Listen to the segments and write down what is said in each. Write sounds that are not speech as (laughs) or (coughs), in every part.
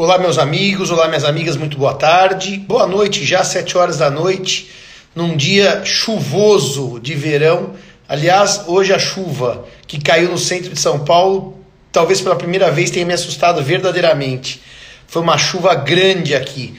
Olá, meus amigos, olá, minhas amigas, muito boa tarde. Boa noite, já sete horas da noite, num dia chuvoso de verão. Aliás, hoje a chuva que caiu no centro de São Paulo, talvez pela primeira vez tenha me assustado verdadeiramente. Foi uma chuva grande aqui.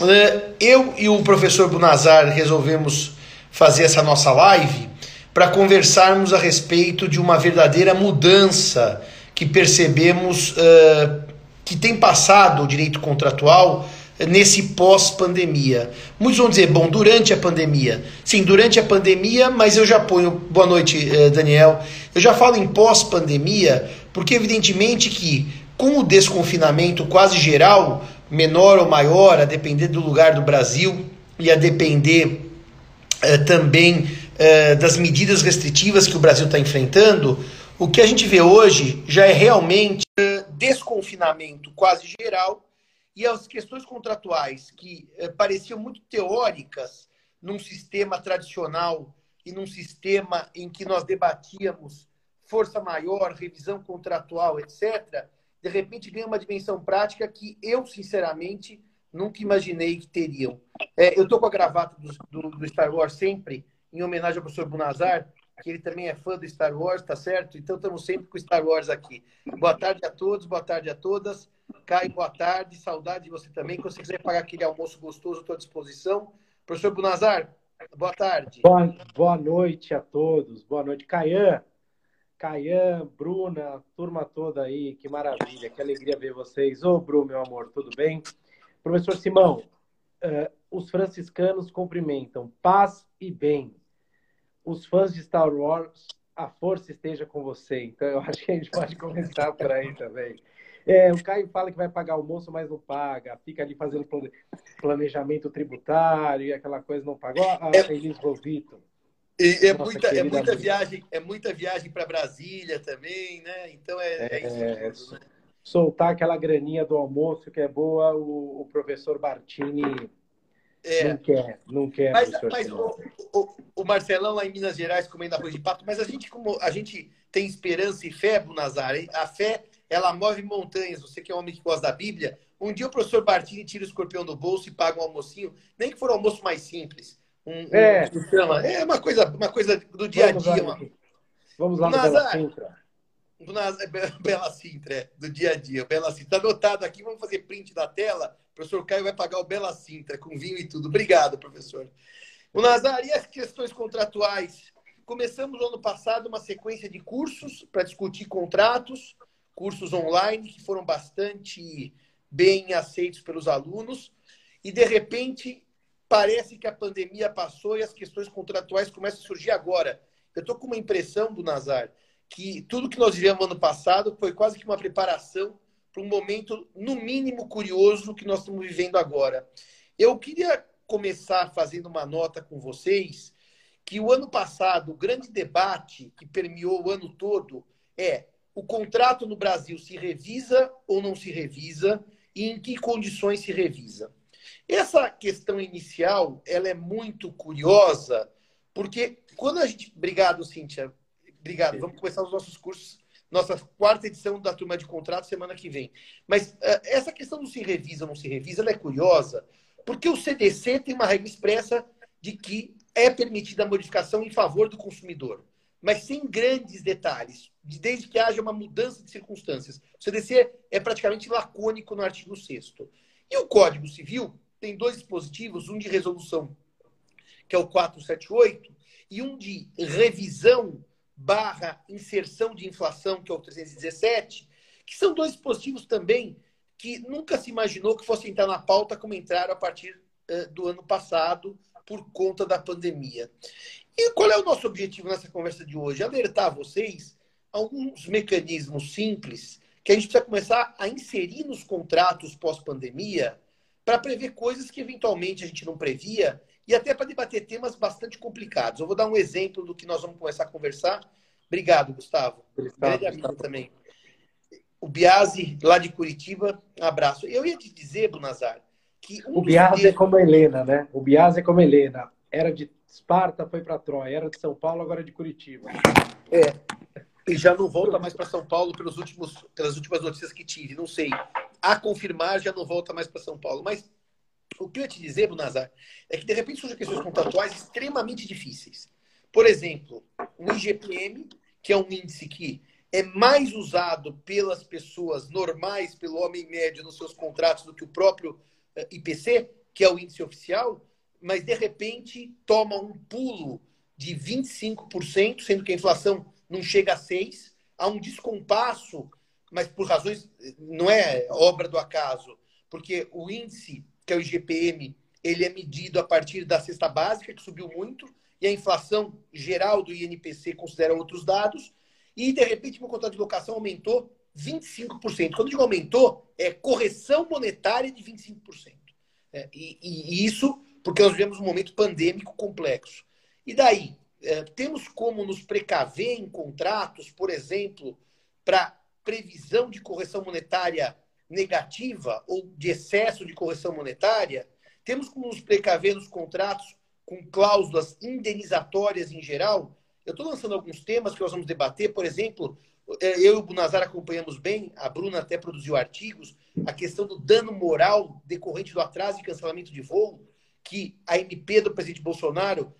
Eh, eu e o professor Bunazar resolvemos fazer essa nossa live para conversarmos a respeito de uma verdadeira mudança que percebemos uh, que tem passado o direito contratual nesse pós-pandemia. Muitos vão dizer, bom, durante a pandemia. Sim, durante a pandemia, mas eu já ponho. Boa noite, uh, Daniel. Eu já falo em pós-pandemia, porque evidentemente que com o desconfinamento quase geral, menor ou maior, a depender do lugar do Brasil e a depender uh, também uh, das medidas restritivas que o Brasil está enfrentando, o que a gente vê hoje já é realmente desconfinamento quase geral e as questões contratuais que eh, pareciam muito teóricas num sistema tradicional e num sistema em que nós debatíamos força maior, revisão contratual, etc., de repente ganha uma dimensão prática que eu, sinceramente, nunca imaginei que teriam. É, eu estou com a gravata do, do, do, Star Wars sempre, em homenagem ao professor Bunazar, que ele também é fã do Star Wars, tá certo? Então estamos sempre com Star Wars aqui. Boa tarde a todos, boa tarde a todas. Caio, boa tarde, saudade de você também. Se você quiser pagar aquele almoço gostoso, estou à disposição. Professor Bunazar, boa tarde. Boa, boa noite a todos, boa noite. Caian, Caian, Bruna, turma toda aí, que maravilha, que alegria ver vocês. Ô, Bru, meu amor, tudo bem? Professor Simão, uh, os franciscanos cumprimentam paz e bem os fãs de Star Wars, a força esteja com você. Então, eu acho que a gente pode (laughs) começar por aí também. É, o Caio fala que vai pagar almoço, mas não paga. Fica ali fazendo planejamento tributário e aquela coisa não pagou. A é, Elis Rovito. E é muita, é muita viagem, é muita viagem para Brasília também, né? Então é, é, é isso. Tudo, né? Soltar aquela graninha do almoço que é boa, o, o professor Bartini é. Não quer, não quer. Mas, mas o, o, o, Marcelão lá em Minas Gerais comendo arroz de pato, mas a gente, como a gente tem esperança e fé, Bunazar, a fé, ela move montanhas. Você que é um homem que gosta da Bíblia, um dia o professor Bartini tira o escorpião do bolso e paga um almocinho, nem que for um almoço mais simples. Um, é. Um, é uma coisa, uma coisa do dia a dia. Vamos lá, uma... Vamos lá no Bela Sintra. (laughs) Bela Sintra, é, do dia a dia. Bela Sintra. Está anotado aqui, vamos fazer print da tela professor Caio vai pagar o Bela Cinta com vinho e tudo. Obrigado, professor. O Nazar, e as questões contratuais? Começamos no ano passado uma sequência de cursos para discutir contratos, cursos online que foram bastante bem aceitos pelos alunos, e de repente parece que a pandemia passou e as questões contratuais começam a surgir agora. Eu estou com uma impressão do Nazar que tudo que nós vivemos ano passado foi quase que uma preparação para um momento, no mínimo, curioso que nós estamos vivendo agora. Eu queria começar fazendo uma nota com vocês que o ano passado, o grande debate que permeou o ano todo é o contrato no Brasil se revisa ou não se revisa e em que condições se revisa. Essa questão inicial, ela é muito curiosa, porque quando a gente... Obrigado, Cíntia. Obrigado. Vamos começar os nossos cursos nossa quarta edição da turma de contrato semana que vem. Mas uh, essa questão do se revisa ou não se revisa, ela é curiosa, porque o CDC tem uma regra expressa de que é permitida a modificação em favor do consumidor, mas sem grandes detalhes, desde que haja uma mudança de circunstâncias. O CDC é praticamente lacônico no artigo 6 E o Código Civil tem dois dispositivos, um de resolução, que é o 478, e um de revisão barra inserção de inflação, que é o 317, que são dois dispositivos também que nunca se imaginou que fossem entrar na pauta como entraram a partir uh, do ano passado por conta da pandemia. E qual é o nosso objetivo nessa conversa de hoje? Alertar vocês alguns mecanismos simples que a gente precisa começar a inserir nos contratos pós-pandemia para prever coisas que eventualmente a gente não previa e até para debater temas bastante complicados. Eu vou dar um exemplo do que nós vamos começar a conversar. Obrigado, Gustavo. Grande amigo também. O Biase, lá de Curitiba, um abraço. Eu ia te dizer, Brunazar, que. Um o Biase é como a Helena, né? O Biase é como a Helena. Era de Esparta, foi para Troia. Era de São Paulo, agora é de Curitiba. É. E já não volta mais para São Paulo pelos últimos, pelas últimas notícias que tive. Não sei. a confirmar, já não volta mais para São Paulo. Mas o que eu ia te dizer, Brunazar, é que de repente surgem questões contratuais extremamente difíceis. Por exemplo, o IGPM, que é um índice que é mais usado pelas pessoas normais, pelo homem médio nos seus contratos do que o próprio eh, IPC, que é o índice oficial, mas de repente toma um pulo de 25%, sendo que a inflação não chega a 6%, há um descompasso, mas por razões, não é obra do acaso, porque o índice, que é o IGPM, ele é medido a partir da cesta básica, que subiu muito, e a inflação geral do INPC considera outros dados, e de repente meu contrato de locação aumentou 25%. Quando eu digo aumentou, é correção monetária de 25%. É, e, e, isso porque nós vivemos um momento pandêmico complexo. E daí? É, temos como nos precaver em contratos, por exemplo, para previsão de correção monetária negativa ou de excesso de correção monetária? Temos como nos precaver nos contratos com cláusulas indenizatórias em geral? Eu estou lançando alguns temas que nós vamos debater, por exemplo, é, eu e o Bunazar acompanhamos bem, a Bruna até produziu artigos, a questão do dano moral decorrente do atraso e cancelamento de voo, que a MP do presidente Bolsonaro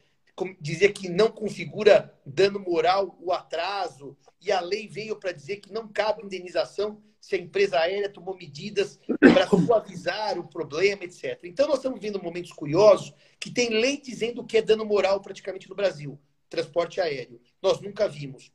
dizia que não configura dano moral o atraso, e a lei veio para dizer que não cabe indenização se a empresa aérea tomou medidas para (coughs) suavizar o problema, etc. Então, nós estamos vendo momentos curiosos que tem lei dizendo que é dano moral praticamente no Brasil transporte aéreo. Nós nunca vimos.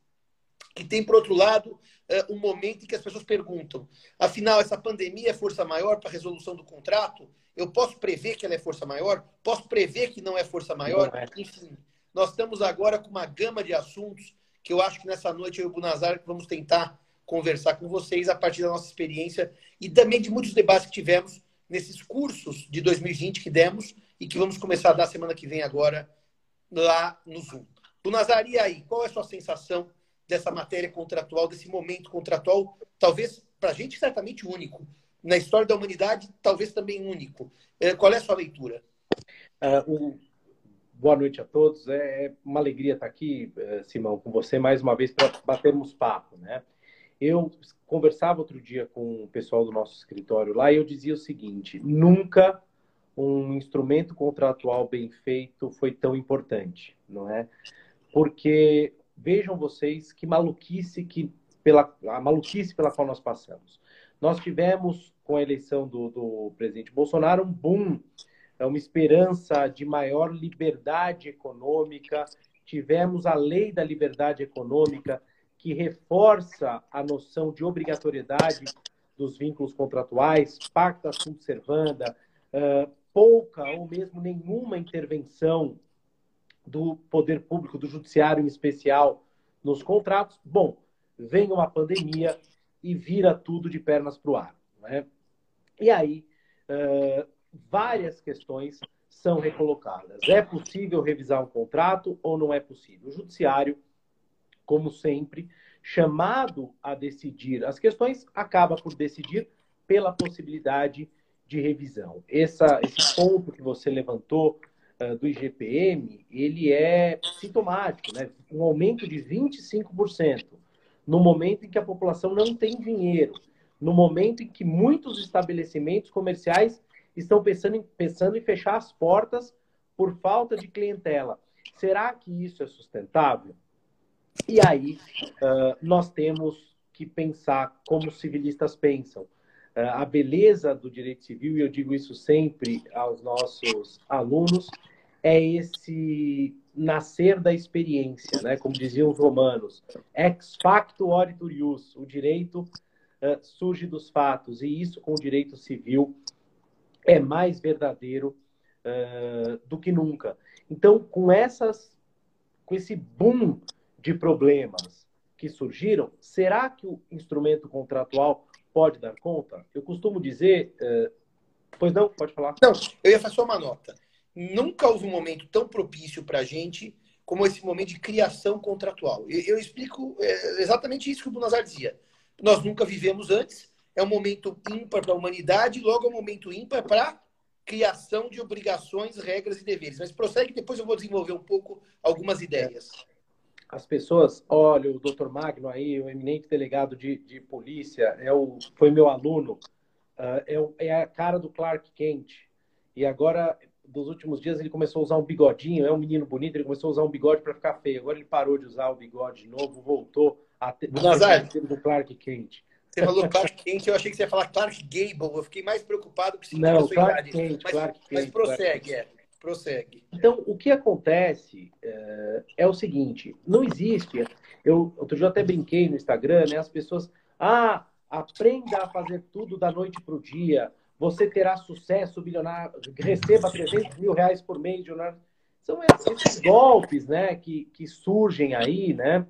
E tem, por outro lado, é, um momento em que as pessoas perguntam: afinal, essa pandemia é força maior para a resolução do contrato? Eu posso prever que ela é força maior? Posso prever que não é força maior? É. Enfim, nós estamos agora com uma gama de assuntos que eu acho que nessa noite eu e o Bunazar vamos tentar conversar com vocês a partir da nossa experiência e também de muitos debates que tivemos nesses cursos de 2020 que demos e que vamos começar a dar semana que vem agora lá no Zoom. Do Nazari, aí, qual é a sua sensação dessa matéria contratual, desse momento contratual, talvez para a gente certamente único, na história da humanidade, talvez também único. É, qual é a sua leitura? Uh, um... Boa noite a todos. É, é uma alegria estar aqui, eh, Simão, com você mais uma vez para batermos papo, né? Eu conversava outro dia com o pessoal do nosso escritório lá e eu dizia o seguinte: nunca um instrumento contratual bem feito foi tão importante, não é? porque vejam vocês que maluquice que pela a maluquice pela qual nós passamos. Nós tivemos com a eleição do, do presidente Bolsonaro um boom, é uma esperança de maior liberdade econômica. Tivemos a lei da liberdade econômica que reforça a noção de obrigatoriedade dos vínculos contratuais, pacta sunt servanda, pouca ou mesmo nenhuma intervenção do poder público, do judiciário em especial, nos contratos. Bom, vem uma pandemia e vira tudo de pernas para o ar. Né? E aí, várias questões são recolocadas. É possível revisar um contrato ou não é possível? O judiciário, como sempre, chamado a decidir as questões, acaba por decidir pela possibilidade de revisão. Essa, esse ponto que você levantou uh, do IGPM, ele é sintomático, né? Um aumento de 25% no momento em que a população não tem dinheiro, no momento em que muitos estabelecimentos comerciais estão pensando em, pensando em fechar as portas por falta de clientela. Será que isso é sustentável? E aí uh, nós temos que pensar como civilistas pensam. Uh, a beleza do direito civil, e eu digo isso sempre aos nossos alunos, é esse nascer da experiência, né? Como diziam os romanos, ex facto oritur ius, o direito uh, surge dos fatos, e isso com o direito civil é mais verdadeiro uh, do que nunca. Então, com essas, com esse boom de problemas que surgiram, será que o instrumento contratual pode dar conta? Eu costumo dizer, uh, pois não, pode falar. Não, eu ia fazer uma nota nunca houve um momento tão propício para a gente como esse momento de criação contratual. Eu, eu explico é, exatamente isso que o Bunazar dizia. Nós nunca vivemos antes, é um momento ímpar para a humanidade, logo é um momento ímpar para criação de obrigações, regras e deveres. Mas prossegue, depois eu vou desenvolver um pouco algumas ideias. As pessoas, olha, o doutor Magno aí, o eminente delegado de, de polícia, é o, foi meu aluno uh, é, é, a cara do Clark Kent. E agora, dos últimos dias, ele começou a usar um bigodinho. É um menino bonito, ele começou a usar um bigode para ficar feio. Agora ele parou de usar o bigode de novo, voltou a ter o do Clark Kent. Você falou Clark Kent, eu achei que você ia falar Clark Gable. Eu fiquei mais preocupado com Não, Clark Kent, mas, Clark Kent. Mas prossegue, Clark é. Prossegue. Então, o que acontece é, é, o seguinte: não existe. Eu outro dia até brinquei no Instagram, né? As pessoas, ah, aprenda a fazer tudo da noite para o dia. Você terá sucesso milionário, receba 300 mil reais por mês, milionário. São esses golpes, né, que, que surgem aí, né?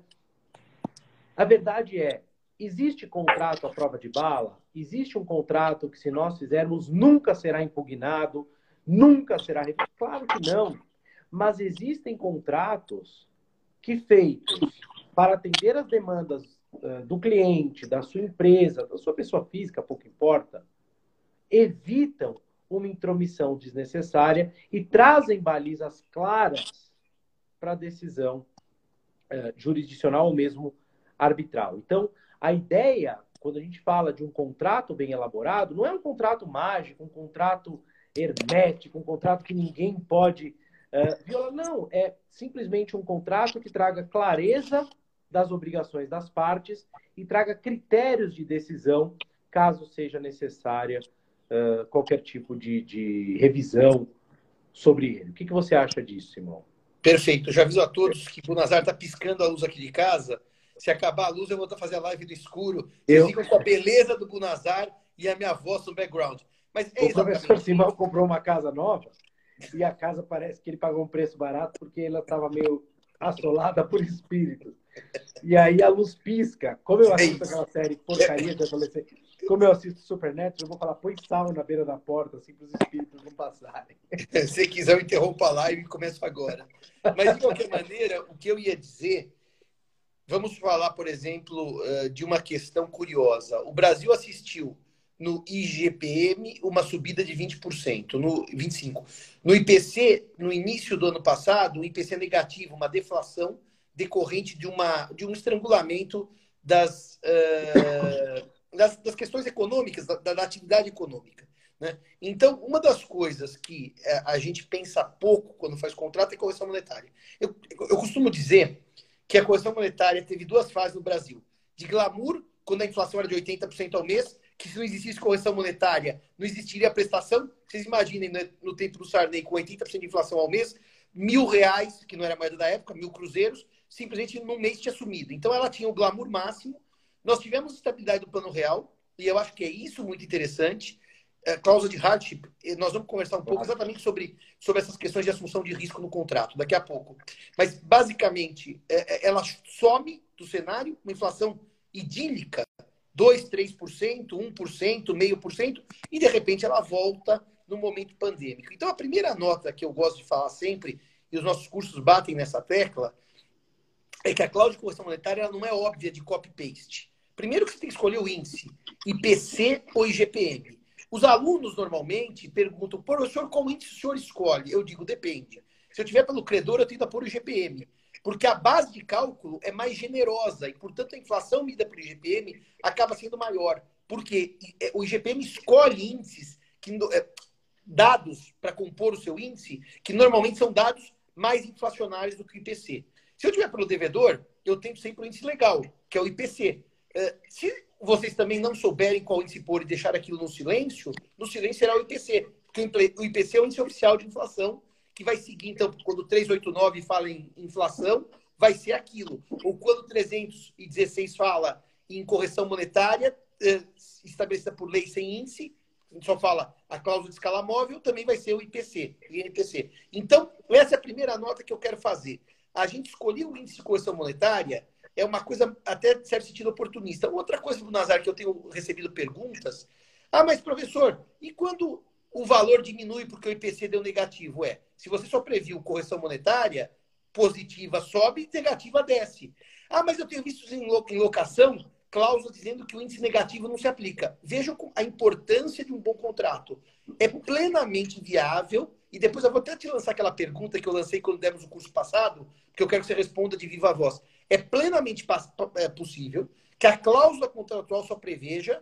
A verdade é, existe contrato à prova de bala? Existe um contrato que, se nós fizermos, nunca será impugnado, nunca será. Claro que não. Mas existem contratos que, feitos para atender as demandas uh, do cliente, da sua empresa, da sua pessoa física, pouco importa, evitam uma intromissão desnecessária e trazem balizas claras para a decisão uh, jurisdicional ou mesmo arbitral. Então, a ideia, quando a gente fala de um contrato bem elaborado, não é um contrato mágico, um contrato hermético, um contrato que ninguém pode uh, violar. Não, é simplesmente um contrato que traga clareza das obrigações das partes e traga critérios de decisão, caso seja necessária uh, qualquer tipo de, de, revisão sobre ele. O que, que você acha disso, Simão? Perfeito. Eu já aviso a todos que o Nazar está piscando a luz aqui de casa. Se acabar a luz, eu vou fazer a live do escuro. Eu... ficam com a beleza do Bunazar e a minha voz no background. Mas é o professor Simão comprou uma casa nova e a casa parece que ele pagou um preço barato porque ela estava meio assolada por espíritos. E aí a luz pisca. Como eu assisto aquela série porcaria de adolescente, como eu assisto Supernatural, eu vou falar, põe sal na beira da porta, assim, para os espíritos não passarem. (laughs) Se quiser, eu interrompo a live e começo agora. Mas, de qualquer maneira, o que eu ia dizer Vamos falar, por exemplo, eh, de uma questão curiosa. O Brasil assistiu no IGPM uma subida de 20%, no 25%. No IPC, no início do ano passado, o IPC é negativo, uma deflação decorrente de, uma, de um estrangulamento das, uh, das, das, questões econômicas, da, da atividade econômica. Né? Então, uma das coisas que eh, a gente pensa pouco quando faz contrato é correção monetária. Eu, eu costumo dizer que a correção monetária teve duas fases no Brasil. De glamour, quando a inflação era de 80% ao mês, que se não existisse correção monetária, não existiria prestação. Vocês imaginem, né, no tempo do Sarney, com 80% de inflação ao mês, mil reais, que não era moeda da época, mil cruzeiros, simplesmente no mês tinha sumido. Então ela tinha o glamour máximo. Nós tivemos estabilidade do plano real, e eu acho que é isso muito interessante é, cláusula de hardship, nós vamos conversar um pouco exatamente sobre, sobre essas questões de assunção de risco no contrato, daqui a pouco. Mas, basicamente, é, é ela some do cenário, uma inflação idílica, 2%, 3%, 1%, meio por cento, e, de repente, ela volta no momento pandêmico. Então, a primeira nota que eu gosto de falar sempre, e os nossos cursos batem nessa tecla, é que a cláusula de correção monetária não é óbvia de copy-paste. Primeiro que você tem que escolher o índice, IPC ou IGPM. Os alunos normalmente perguntam, professor, qual índice o senhor escolhe? Eu digo, depende. Se eu tiver pelo credor, eu tento pôr o IGPM. Porque a base de cálculo é mais generosa e, portanto, a inflação medida pelo IGPM acaba sendo maior. Porque é, o IGPM escolhe índices, que, é, dados para compor o seu índice, que normalmente são dados mais inflacionários do que o IPC. Se eu tiver pelo devedor, eu tento sempre o índice legal, que é o IPC. É, se vocês também não souberem qual índice pôr e deixar aquilo no silêncio, no silêncio será o IPC. O IPC é o índice oficial de inflação, que vai seguir, então, quando 389 fala em inflação, vai ser aquilo. Ou quando 316 fala em correção monetária, eh, estabelecida por lei sem índice, a gente só fala a cláusula de escala móvel, também vai ser o IPC, INPC. Então, essa é a primeira nota que eu quero fazer. A gente escolheu o índice de correção monetária é uma coisa até de certo sentido oportunista. Outra coisa do Nazar que eu tenho recebido perguntas, ah, mas professor, e quando o valor diminui porque o IPC deu negativo? É, se você só previu correção monetária, positiva sobe, negativa desce. Ah, mas eu tenho visto em locação cláusula dizendo que o índice negativo não se aplica. Vejam a importância de um bom contrato. É plenamente viável, e depois eu vou até te lançar aquela pergunta que eu lancei quando demos o curso passado, que eu quero que você responda de viva voz é plenamente é possível que a cláusula contratual só preveja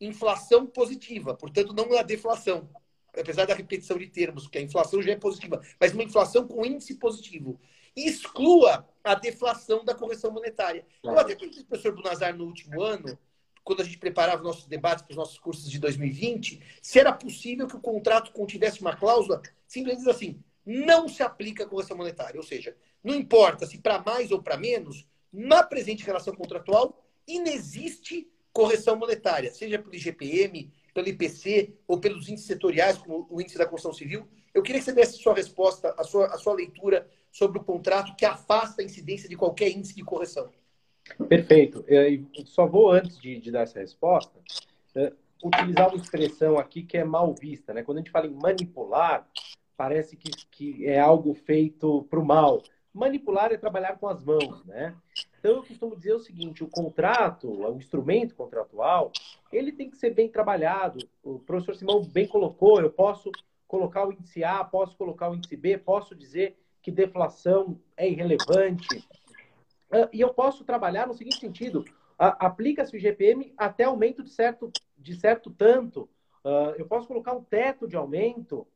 inflação positiva, portanto, não a deflação. Apesar da repetição de termos, que a inflação já é positiva, mas uma inflação com índice positivo. exclua a deflação da correção monetária. Eu até o professor Bunazar no último ano, quando a gente preparava nossos debates para os nossos cursos de 2020, se era possível que o contrato contivesse uma cláusula simplesmente assim, não se aplica a correção monetária. Ou seja, não importa se para mais ou para menos, na presente relação contratual, inexiste correção monetária, seja pelo IGPM, pelo IPC ou pelos índices setoriais, como o índice da construção civil. Eu queria que você desse sua resposta, a sua, a sua leitura sobre o contrato que afasta a incidência de qualquer índice de correção. Perfeito. Eu só vou, antes de, de dar essa resposta, é, utilizar uma expressão aqui que é mal vista. Né? Quando a gente fala em manipular, parece que, que é algo feito para o mal. Manipular é trabalhar com as mãos, né? Então eu costumo dizer o seguinte: o contrato, o instrumento contratual, ele tem que ser bem trabalhado. O professor Simão bem colocou: eu posso colocar o índice A, posso colocar o índice B, posso dizer que deflação é irrelevante. Ah, e eu posso trabalhar no seguinte sentido: aplica-se o IGPM até aumento de certo, de certo tanto. Ah, eu posso colocar um teto de aumento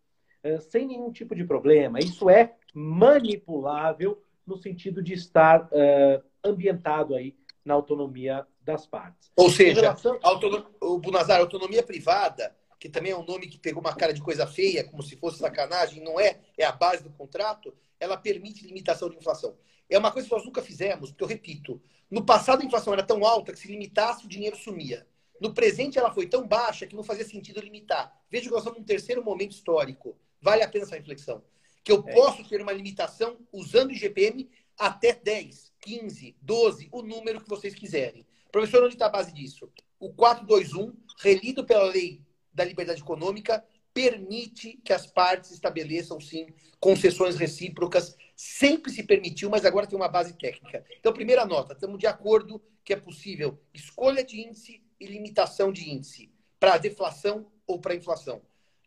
eh, sem nenhum tipo de problema. Isso é manipulável no sentido de estar uh, ambientado aí na autonomia das partes. Ou seja, relação... autonom... o Bunazar, autonomia privada, que também é um nome que pegou uma cara de coisa feia, como se fosse sacanagem, não é, é a base do contrato, ela permite limitação de inflação. É uma coisa que nós nunca fizemos, porque eu repito, no passado a inflação era tão alta que se limitasse o dinheiro sumia. No presente ela foi tão baixa que não fazia sentido limitar. Veja que nós estamos num terceiro momento histórico. Vale a pena essa reflexão que eu é. posso ter uma limitação usando o IGPM até 10, 15, 12, o número que vocês quiserem. Professor, onde está a base disso? O 421, relido pela lei da liberdade econômica, permite que as partes estabeleçam, sim, concessões recíprocas. Sempre se permitiu, mas agora tem uma base técnica. Então, primeira nota, estamos de acordo que é possível escolha de índice e limitação de índice para deflação ou para inflação.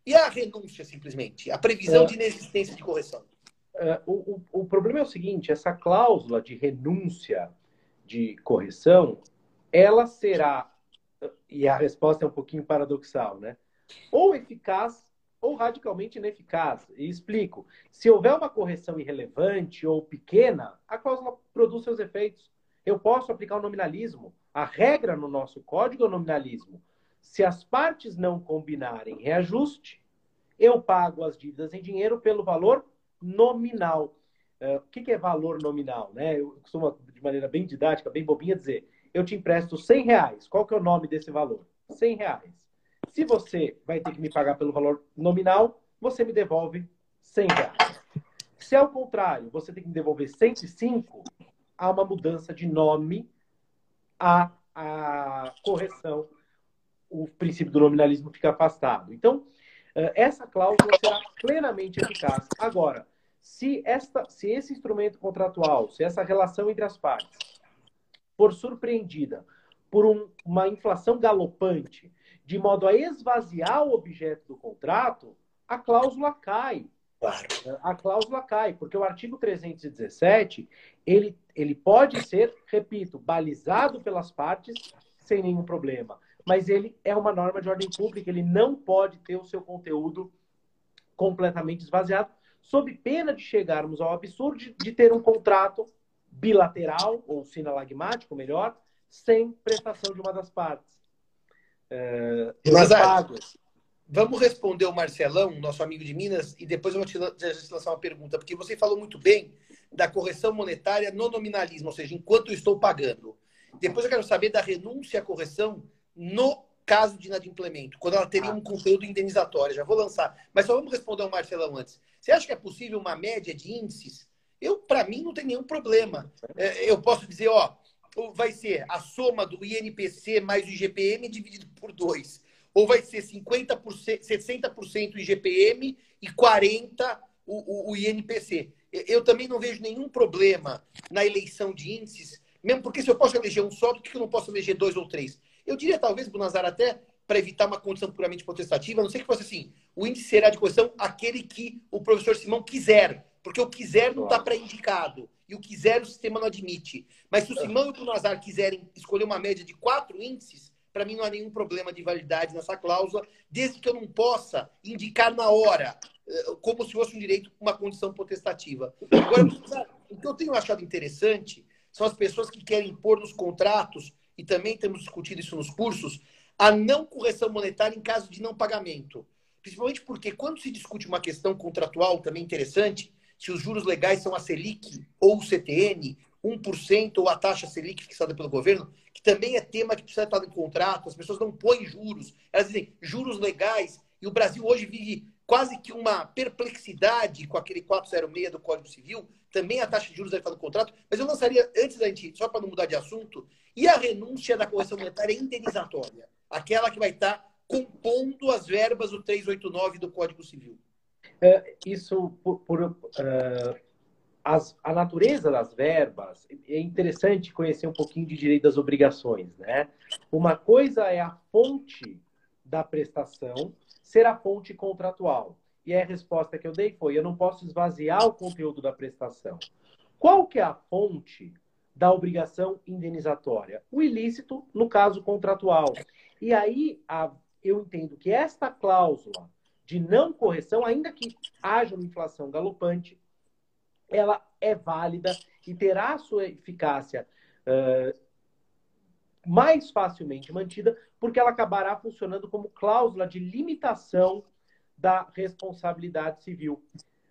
E a renúncia, simplesmente? A previsão é. de inexistência de correção? É, o, o, o, problema é o seguinte: essa cláusula de renúncia de correção, ela será, e a resposta é um pouquinho paradoxal, né? Ou eficaz ou radicalmente ineficaz. E explico: se houver uma correção irrelevante ou pequena, a cláusula produz seus efeitos. Eu posso aplicar o nominalismo. A regra no nosso código é o nominalismo. Se as partes não combinarem reajuste, eu pago as dívidas em dinheiro pelo valor nominal. Uh, o que, é valor nominal? Né? Eu costumo, de maneira bem didática, bem bobinha, dizer: eu te empresto 100 reais. Qual que é o nome desse valor? 100 reais. Se você vai ter que me pagar pelo valor nominal, você me devolve 100 reais. Se ao contrário, você tem que me devolver 105, há uma mudança de nome, a, a correção o princípio do nominalismo fica afastado. Então, eh, essa cláusula será plenamente eficaz. Agora, se, esta, se esse instrumento contratual, se essa relação entre as partes for surpreendida por um, uma inflação galopante, de modo a esvaziar o objeto do contrato, a cláusula cai. Claro. A cláusula cai, porque o artigo 317, ele, ele pode ser, repito, balizado pelas partes sem nenhum problema mas ele é uma norma de ordem pública, ele não pode ter o seu conteúdo completamente esvaziado, sob pena de chegarmos ao absurdo de, de ter um contrato bilateral, ou sinalagmático, melhor, sem prestação de uma das partes. É, Mas, vamos responder o Marcelão, nosso amigo de Minas, e depois eu vou te lançar uma pergunta, porque você falou muito bem da correção monetária no nominalismo, ou seja, enquanto eu estou pagando. Depois eu quero saber da renúncia à correção no caso de inadimplemento, quando ela teria ah. um conteúdo indenizatório. Já vou lançar. Mas só vamos responder ao Marcelão antes. Você acha que é possível uma média de índices? Eu, para mim, não tem nenhum problema. É, eu posso dizer, ó, vai ser a soma do INPC mais o IGPM dividido por dois. Ou vai ser 50%, 60% IGPM e 40% o, o, o INPC. Eu também não vejo nenhum problema na eleição de índices, mesmo porque se eu posso eleger um só, por que eu não posso eleger dois ou três? Eu diria, talvez, Bunazar, até para evitar uma condição puramente potestativa, a não sei que fosse assim, o índice será de correção aquele que o professor Simão quiser, porque o quiser não está pré-indicado, e o quiser o sistema não admite. Mas se o Simão e o Bunazar quiserem escolher uma média de quatro índices, para mim não há nenhum problema de validade nessa cláusula, desde que eu não possa indicar na hora, eh, como se fosse um direito, uma condição potestativa. Agora, o que eu tenho achado interessante são as pessoas que querem impor nos contratos, e também temos discutido isso nos cursos, a não correção monetária em caso de não pagamento. Principalmente porque quando se discute uma questão contratual também interessante, se os juros legais são a Selic ou o CTN, 1% ou a taxa Selic fixada pelo governo, que também é tema que precisa estar no contrato, as pessoas não põem juros, elas dizem juros legais, e o Brasil hoje vive quase que uma perplexidade com aquele 406 do Código Civil, também a taxa de juros estar no contrato, mas eu lançaria, antes da gente, só para não mudar de assunto, e a renúncia da correção monetária indenizatória, aquela que vai estar compondo as verbas do 389 do Código Civil. É, isso por, por uh, as, a natureza das verbas, é interessante conhecer um pouquinho de direito das obrigações, né? Uma coisa é a fonte da prestação ser a fonte contratual. E a resposta que eu dei foi: eu não posso esvaziar o conteúdo da prestação. Qual que é a fonte da obrigação indenizatória? O ilícito, no caso contratual. E aí a, eu entendo que esta cláusula de não correção, ainda que haja uma inflação galopante, ela é válida e terá sua eficácia uh, mais facilmente mantida, porque ela acabará funcionando como cláusula de limitação da responsabilidade civil.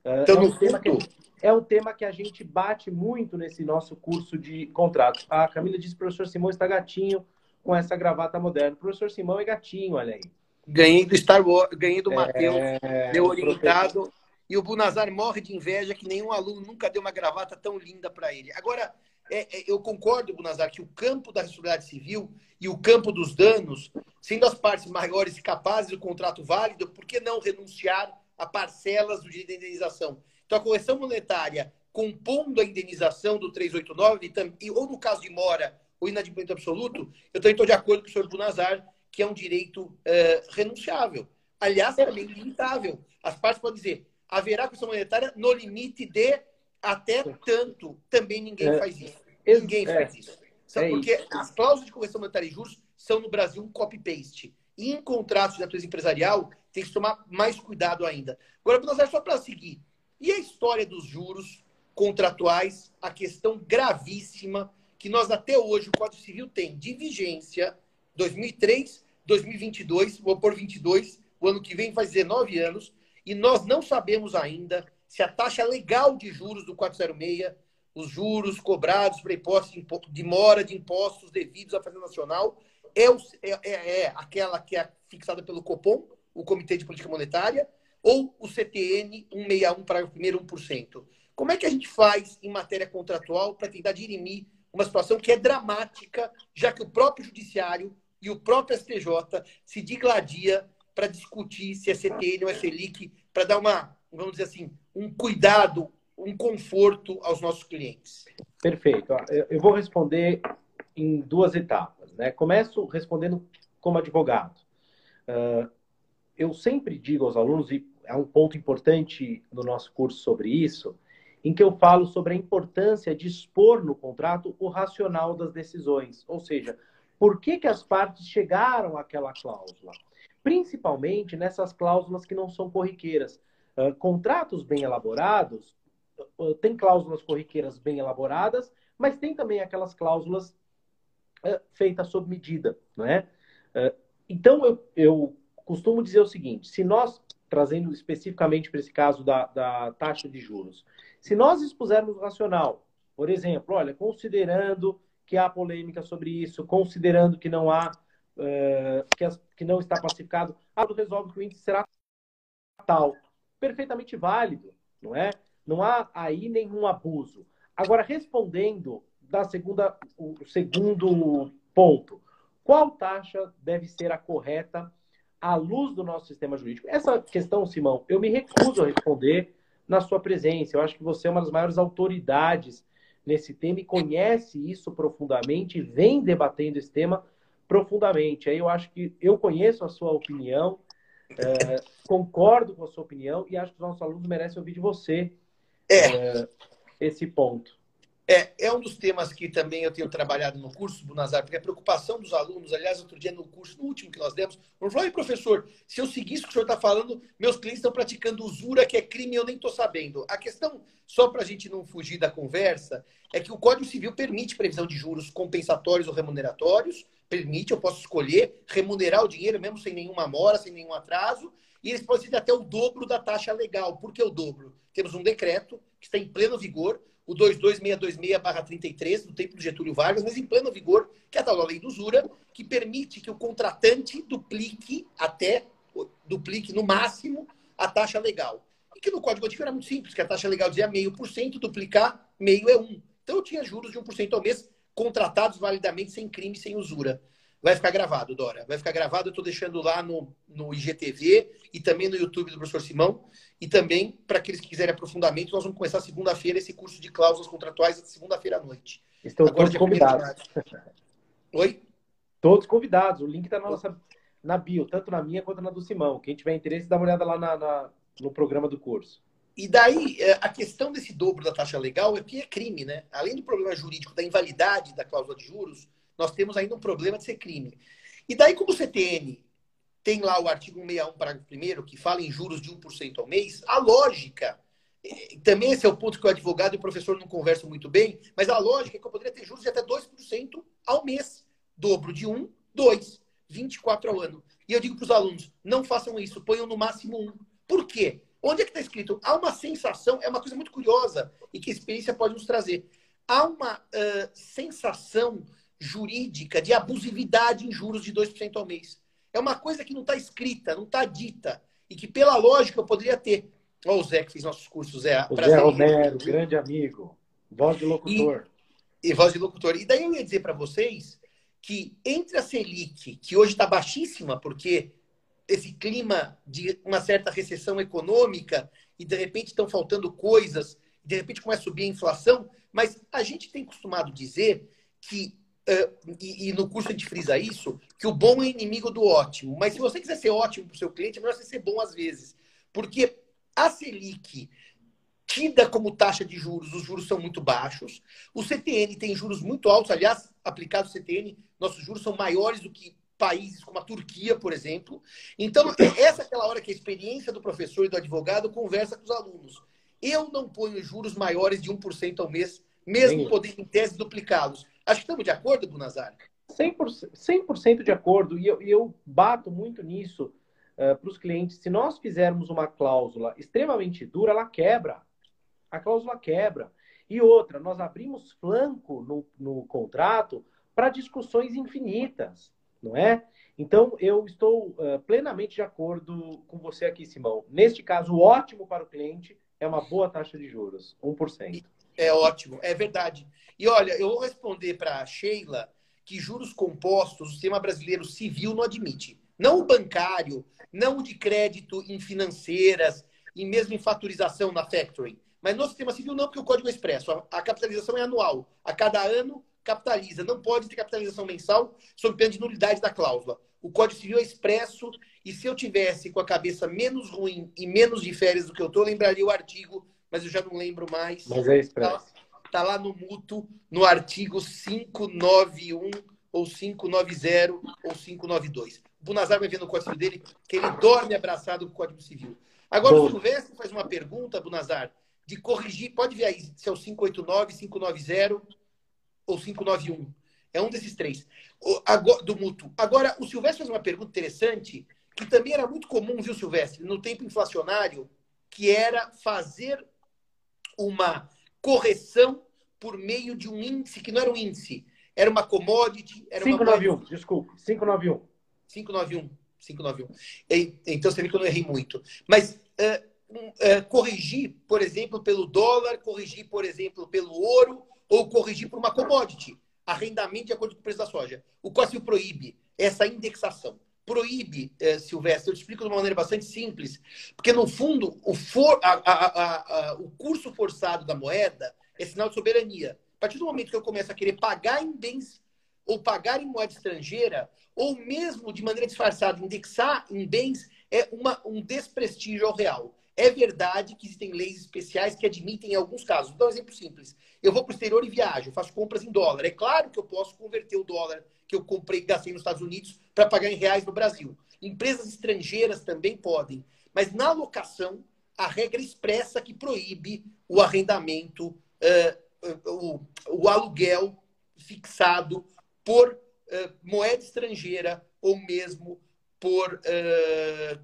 Uh, então, é, um tema que, é um tema que a gente bate muito nesse nosso curso de contratos. A Camila disse que o professor Simão está gatinho com essa gravata moderna. O professor Simão é gatinho, olha aí. Ganhei do Star Wars, ganhei do Matheus, é, meu orientado. Professor e o Bunazar morre de inveja que nenhum aluno nunca deu uma gravata tão linda para ele. Agora, é, é, eu concordo, Bunazar, que o campo da responsabilidade civil e o campo dos danos, sendo as partes maiores capazes do contrato válido, por que não renunciar a parcelas do direito de indenização? Então, a correção monetária, compondo a indenização do 389, e, ou no caso de mora ou inadimplemento absoluto, eu também estou de acordo com o senhor Bunazar, que é um direito é, renunciável. Aliás, também limitável. As partes podem dizer, haverá correção monetária no limite de até tanto. Também ninguém é, faz isso. Ninguém é, faz isso. Sabe é porque isso. as cláusulas de correção monetária e juros são no Brasil um copy-paste. E em contratos de natureza empresarial, tem que tomar mais cuidado ainda. Agora, nós só para seguir. E a história dos juros contratuais, a questão gravíssima que nós até hoje, o Código Civil tem de vigência 2003, 2022, vou por 22, o ano que vem faz 19 anos, e nós não sabemos ainda se a taxa legal de juros do 406, os juros cobrados para impostos de mora de impostos devidos à Fazenda Nacional, é, o, é, é, é, aquela que é fixada pelo Copom, o Comitê de Política Monetária, ou o CTN 161 para o primeiro 1%. Como é que a gente faz em matéria contratual para tentar dirimir uma situação que é dramática, já que o próprio Judiciário e o próprio STJ se digladia para discutir se é CTN ou é Selic, para dar uma, vamos dizer assim, um cuidado, um conforto aos nossos clientes? Perfeito. Eu vou responder em duas etapas. Né? Começo respondendo como advogado. Uh, eu sempre digo aos alunos, e é um ponto importante no nosso curso sobre isso, em que eu falo sobre a importância de expor no contrato o racional das decisões. Ou seja, por que, que as partes chegaram àquela cláusula? principalmente nessas cláusulas que não são corriqueiras. Uh, contratos bem elaborados, uh, tem cláusulas corriqueiras bem elaboradas, mas tem também aquelas cláusulas uh, feitas sob medida, não é? então, eu, eu costumo dizer o seguinte, se nós, trazendo especificamente para esse caso da, da taxa de juros, se nós expusermos o racional, por exemplo, olha, considerando que há polêmica sobre isso, considerando que não há que, as, que, não está pacificado, ah, resolve que o índice será tal. Perfeitamente válido, não é? Não há aí nenhum abuso. Agora, respondendo da segunda, o segundo ponto, qual taxa deve ser a correta à luz do nosso sistema jurídico? Essa questão, Simão, eu me recuso a responder na sua presença. Eu acho que você é uma das maiores autoridades nesse tema e conhece isso profundamente, vem debatendo esse tema profundamente. Aí eu acho que eu conheço a sua opinião, é, concordo com a sua opinião e acho que os nossos alunos merecem ouvir de você é. É, esse ponto. É, é um dos temas que também eu tenho trabalhado no curso, Bunazar, porque a preocupação dos alunos, aliás, outro dia no curso, no último que nós demos, eu falei, professor, se eu seguir isso que o senhor está falando, meus clientes estão praticando usura, que é crime, eu nem estou sabendo. A questão, só para a gente não fugir da conversa, é que o Código Civil permite previsão de juros compensatórios ou remuneratórios, permite, eu posso escolher remunerar o dinheiro mesmo sem nenhuma mora, sem nenhum atraso, e eles podem ser até o dobro da taxa legal. Por que o dobro? Temos um decreto que está em pleno vigor, o 22626-33, do tempo do Getúlio Vargas, mas em pleno vigor, que é a tal da lei do usura, que permite que o contratante duplique até, duplique no máximo, a taxa legal. E que no Código Antigo era muito simples, que a taxa legal dizia meio por cento, duplicar meio é um. Então eu tinha juros de 1% ao mês, contratados validamente, sem crime, sem usura. Vai ficar gravado, Dora. Vai ficar gravado. Eu estou deixando lá no, no IGTV e também no YouTube do professor Simão. E também, para aqueles que quiserem aprofundamento, nós vamos começar segunda-feira esse curso de cláusulas contratuais, segunda-feira à noite. Estão Agora, todos convidados. Oi? Todos convidados. O link está na nossa na bio, tanto na minha quanto na do Simão. Quem tiver interesse, dá uma olhada lá na, na, no programa do curso. E daí, é, a questão desse dobro da taxa legal é que é crime, né? Além do problema jurídico da invalidade da cláusula de juros, nós temos ainda um problema de ser crime. E daí, como o CTN tem lá o artigo 161, parágrafo 1 que fala em juros de 1% ao mês, a lógica, também esse é o ponto que o advogado e o professor não conversam muito bem, mas a lógica é que eu poderia ter juros de até 2% ao mês. Dobro de 1, 2, 24 ao ano. E eu digo para os alunos, não façam isso, ponham no máximo 1. Por quê? Onde é que está escrito? Há uma sensação, é uma coisa muito curiosa e que a experiência pode nos trazer. Há uma uh, sensação jurídica de abusividade em juros de 2% ao mês. É uma coisa que não está escrita, não está dita. E que, pela lógica, eu poderia ter. Olha o Zé que fez nossos cursos, Zé. O Zé Romero, grande amigo. Voz de locutor. E, e voz de locutor. E daí eu ia dizer para vocês que entre a Selic, que hoje está baixíssima, porque esse clima de uma certa recessão econômica, e de repente estão faltando coisas, de repente começa a subir a inflação, mas a gente tem costumado dizer que Uh, e, e, no curso a gente frisa isso, que o bom é inimigo do ótimo. Mas se você quiser ser ótimo para o seu cliente, é melhor você ser bom às vezes. Porque a Selic, tida como taxa de juros, os juros são muito baixos. O CTN tem juros muito altos. Aliás, aplicado o CTN, nossos juros são maiores do que países como a Turquia, por exemplo. Então, essa é aquela hora que a experiência do professor e do advogado conversa com os alunos. Eu não ponho juros maiores de 1% ao mês, mesmo podendo, em tese, duplicá-los Acho que estamos de acordo, Bunazar? 100%, 100 de acordo. E eu, eu, bato muito nisso uh, para os clientes. Se nós fizermos uma cláusula extremamente dura, ela quebra. A cláusula quebra. E outra, nós abrimos flanco no, no contrato para discussões infinitas, não é? Então, eu estou uh, plenamente de acordo com você aqui, Simão. Neste caso, ótimo para o cliente é uma boa taxa de juros, 1%. É ótimo, é verdade. E olha, eu vou responder para a Sheila que juros compostos o sistema brasileiro civil não admite. Não o bancário, não o de crédito em financeiras e mesmo em faturização na factoring. Mas no sistema civil não, porque o código é expresso. A, capitalização é anual. A cada ano capitaliza. Não pode ter capitalização mensal sob pena de nulidade da cláusula. O Código Civil é expresso e se eu tivesse com a cabeça menos ruim e menos de férias do que eu estou, lembraria o artigo mas eu já não lembro mais. Mas é expresso. Está tá lá no mútuo, no artigo 591 ou 590 ou 592. O Bunazar vai ver no código dele que ele dorme abraçado com o Código Civil. Agora, Bom. o Silvestre faz uma pergunta, Bunazar, de corrigir, pode ver aí se é o 589, 590 ou 591. É um desses três. O, agora, do mútuo. Agora, o Silvestre faz uma pergunta interessante, que também era muito comum, viu, Silvestre, no tempo inflacionário, que era fazer uma correção por meio de um índice que não era um índice, era uma commodity. Era 591, uma... desculpe, 591. 591, 591. Então você vê que eu não errei muito. Mas uh, uh, corrigir, por exemplo, pelo dólar, corrigir, por exemplo, pelo ouro, ou corrigir por uma commodity, arrendamento de acordo com o preço da soja. O COSIL proíbe essa indexação proíbe, eh, Silvestre. Eu te explico de uma maneira bastante simples. Porque, no fundo, o, for, a, a, a, o curso forçado da moeda é sinal de soberania. A partir do momento que eu começo a querer pagar em bens ou pagar em moeda estrangeira, ou mesmo de maneira disfarçada indexar em bens, é uma, um desprestígio ao real. É verdade que existem leis especiais que admitem em alguns casos. Vou dar um exemplo simples. Eu vou para o exterior e viajo, faço compras em dólar. É claro que eu posso converter o dólar que eu comprei e gastei nos Estados Unidos para pagar em reais no Brasil. Empresas estrangeiras também podem. Mas na locação, a regra expressa que proíbe o arrendamento, uh, uh, o, o, aluguel fixado por uh, moeda estrangeira ou mesmo por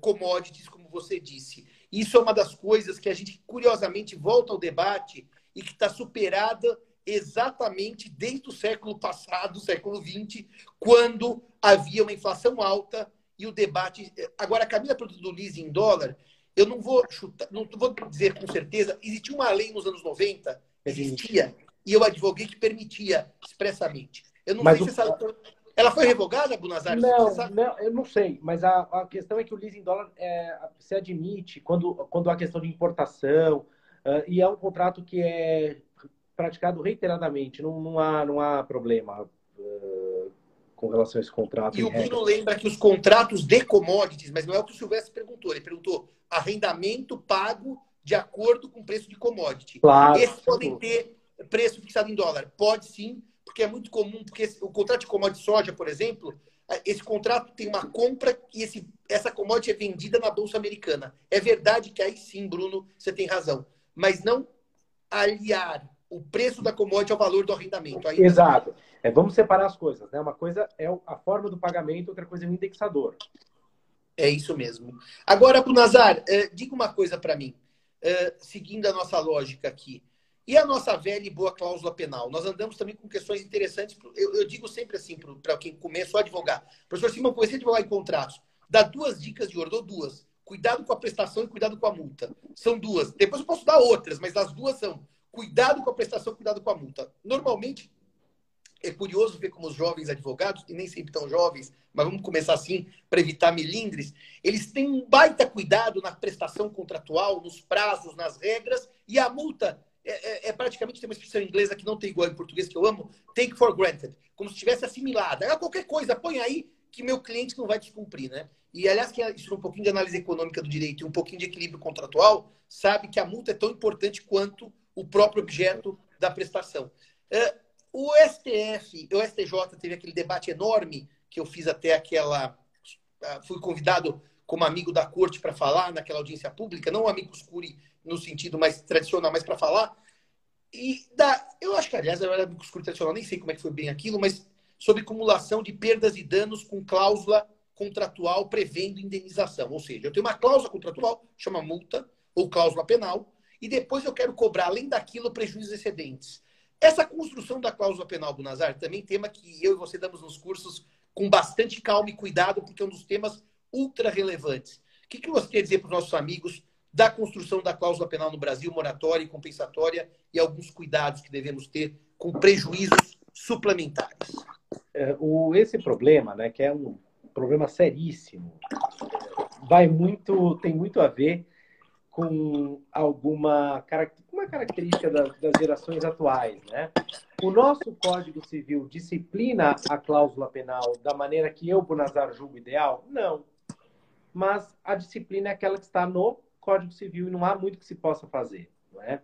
commodities, como você disse. Isso é uma das coisas que a gente, curiosamente, volta ao debate e que está superada exatamente desde o século passado, século XX, quando havia uma inflação alta e o debate. Agora, a Camila do leasing em dólar, eu não vou chutar, não vou dizer com certeza, existia uma lei nos anos 90, existia, e eu advoguei que permitia expressamente. Eu não Mas sei o... se essa ela foi revogada, Bunazar? Não, não, eu não sei, mas a, a questão é que o leasing dólar é, se admite quando, quando há questão de importação, uh, e é um contrato que é praticado reiteradamente, não, não, há, não há problema uh, com relação a esse contrato. E o Bruno lembra que os contratos de commodities, mas não é o que o Silvestre perguntou, ele perguntou arrendamento pago de acordo com o preço de commodity. Claro. Esses podem ter preço fixado em dólar? Pode sim, porque é muito comum, porque esse, o contrato de commodity soja, por exemplo, esse contrato tem uma compra e esse, essa commodity é vendida na Bolsa Americana. É verdade que aí sim, Bruno, você tem razão. Mas não aliar o preço da commodity ao valor do arrendamento. Aí Exato. É, vamos separar as coisas. Né? Uma coisa é a forma do pagamento, outra coisa é o indexador. É isso mesmo. Agora, para o Nazar, eh, diga uma coisa para mim, eh, seguindo a nossa lógica aqui. E a nossa velha e boa cláusula penal? Nós andamos também com questões interessantes. Eu, eu digo sempre assim, para quem começou a advogar. Professor Simão, comecei a advogar em contratos. Dá duas dicas de dou duas. Cuidado com a prestação e cuidado com a multa. São duas. Depois eu posso dar outras, mas as duas são cuidado com a prestação, cuidado com a multa. Normalmente, é curioso ver como os jovens advogados, e nem sempre tão jovens, mas vamos começar assim para evitar milindres, eles têm um baita cuidado na prestação contratual, nos prazos, nas regras, e a multa é, é, é, praticamente tem uma expressão inglesa que não tem igual em português que eu amo, take for granted, como se estivesse assimilada. É qualquer coisa, põe aí que meu cliente não vai descumprir, né? E aliás, quem isso um pouquinho de análise econômica do direito e um pouquinho de equilíbrio contratual, sabe que a multa é tão importante quanto o próprio objeto da prestação. É, o STF, o STJ teve aquele debate enorme que eu fiz até aquela. Ah, fui convidado como amigo da corte para falar naquela audiência pública, não amigo escure no sentido mais tradicional, mas para falar. E da, eu acho que, aliás, eu era escure tradicional, nem sei como é que foi bem aquilo, mas sobre acumulação de perdas e danos com cláusula contratual prevendo indenização. Ou seja, eu tenho uma cláusula contratual, chama multa, ou cláusula penal, e depois eu quero cobrar, além daquilo, prejuízos excedentes. Essa construção da cláusula penal, Bunazar, também tema que eu e você damos nos cursos com bastante calma e cuidado, porque é um dos temas ultra relevantes. O que, que você quer dizer para os nossos amigos da construção da cláusula penal no Brasil, moratória e compensatória, e alguns cuidados que devemos ter com prejuízos suplementares? É, o, esse problema, né, que é um problema seríssimo, vai muito, tem muito a ver com alguma uma característica das, das gerações atuais, né? O nosso Código Civil disciplina a cláusula penal da maneira que eu, Bonazar, julgo ideal? Não mas a disciplina é aquela que está no Código Civil e não há muito que se possa fazer. Não é?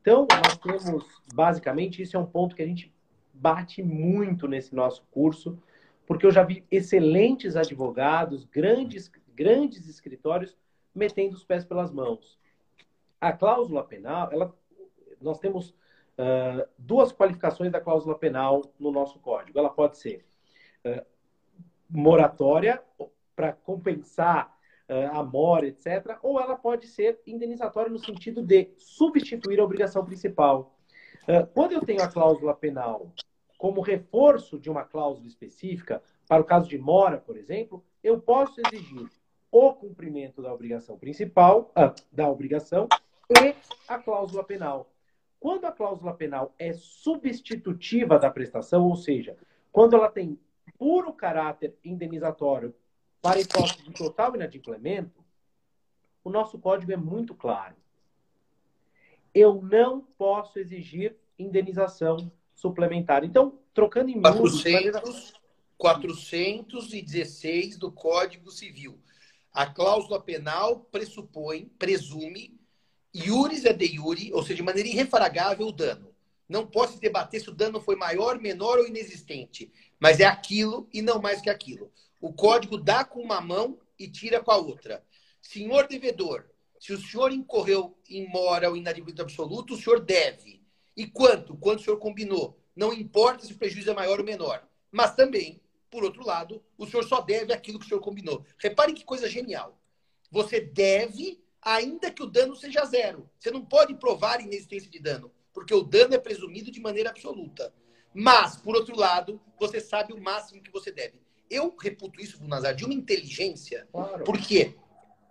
Então, nós temos, basicamente, isso é um ponto que a gente bate muito nesse nosso curso, porque eu já vi excelentes advogados, grandes, grandes escritórios metendo os pés pelas mãos. A cláusula penal, ela, nós temos uh, duas qualificações da cláusula penal no nosso código. Ela pode ser uh, moratória para compensar uh, a mora, etc., ou ela pode ser indenizatória no sentido de substituir a obrigação principal. Uh, quando eu tenho a cláusula penal como reforço de uma cláusula específica, para o caso de mora, por exemplo, eu posso exigir o cumprimento da obrigação principal, uh, da obrigação, e a cláusula penal. Quando a cláusula penal é substitutiva da prestação, ou seja, quando ela tem puro caráter indenizatório para hipótese de total inadimplemento, o nosso código é muito claro. Eu não posso exigir indenização suplementar. Então, trocando em 400, 416 do Código Civil. A cláusula penal pressupõe, presume, iuris é de iure, ou seja, de maneira irrefragável o dano. Não posso debater se o dano foi maior, menor ou inexistente, mas é aquilo e não mais que aquilo. O código dá com uma mão e tira com a outra. Senhor devedor, se o senhor incorreu em mora ou inadimplemento absoluto, o senhor deve. E quanto? Quanto o senhor combinou? Não importa se o prejuízo é maior ou menor. Mas também, por outro lado, o senhor só deve aquilo que o senhor combinou. Reparem que coisa genial. Você deve, ainda que o dano seja zero. Você não pode provar inexistência de dano, porque o dano é presumido de maneira absoluta. Mas, por outro lado, você sabe o máximo que você deve. Eu reputo isso, Nazar, de uma inteligência, claro. porque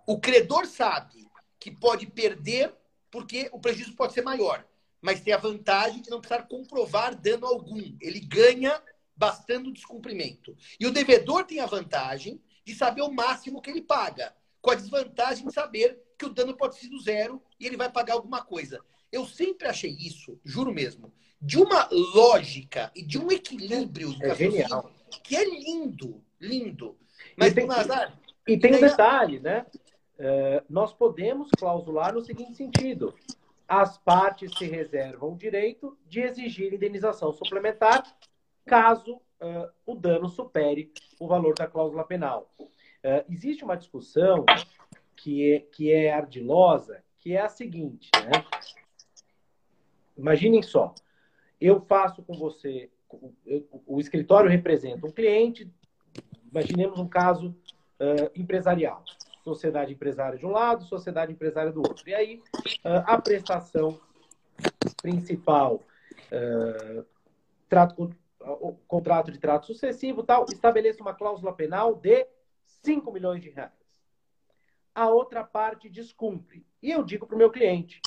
o credor sabe que pode perder porque o prejuízo pode ser maior mas tem a vantagem de não precisar comprovar dano algum. Ele ganha bastando o descumprimento. E o devedor tem a vantagem de saber o máximo que ele paga, com a desvantagem de saber que o dano pode ser do zero e ele vai pagar alguma coisa. Eu sempre achei isso, juro mesmo, de uma lógica e de um equilíbrio do é genial. Que é lindo, lindo. Mas e tem, Nazar, e tem um detalhe, né? Uh, nós podemos clausular no seguinte sentido: as partes se reservam o direito de exigir indenização suplementar caso uh, o dano supere o valor da cláusula penal. Uh, existe uma discussão que é, que é ardilosa, que é a seguinte, né? Imaginem só, eu faço com você, o escritório representa um cliente, imaginemos um caso uh, empresarial sociedade empresária de um lado, sociedade empresária do outro. E aí, ah, a prestação principal, uh, trato, o contrato de trato sucessivo, tal, estabelece uma cláusula penal de 5 milhões de reais. A outra parte descumpre. E eu digo para o meu cliente,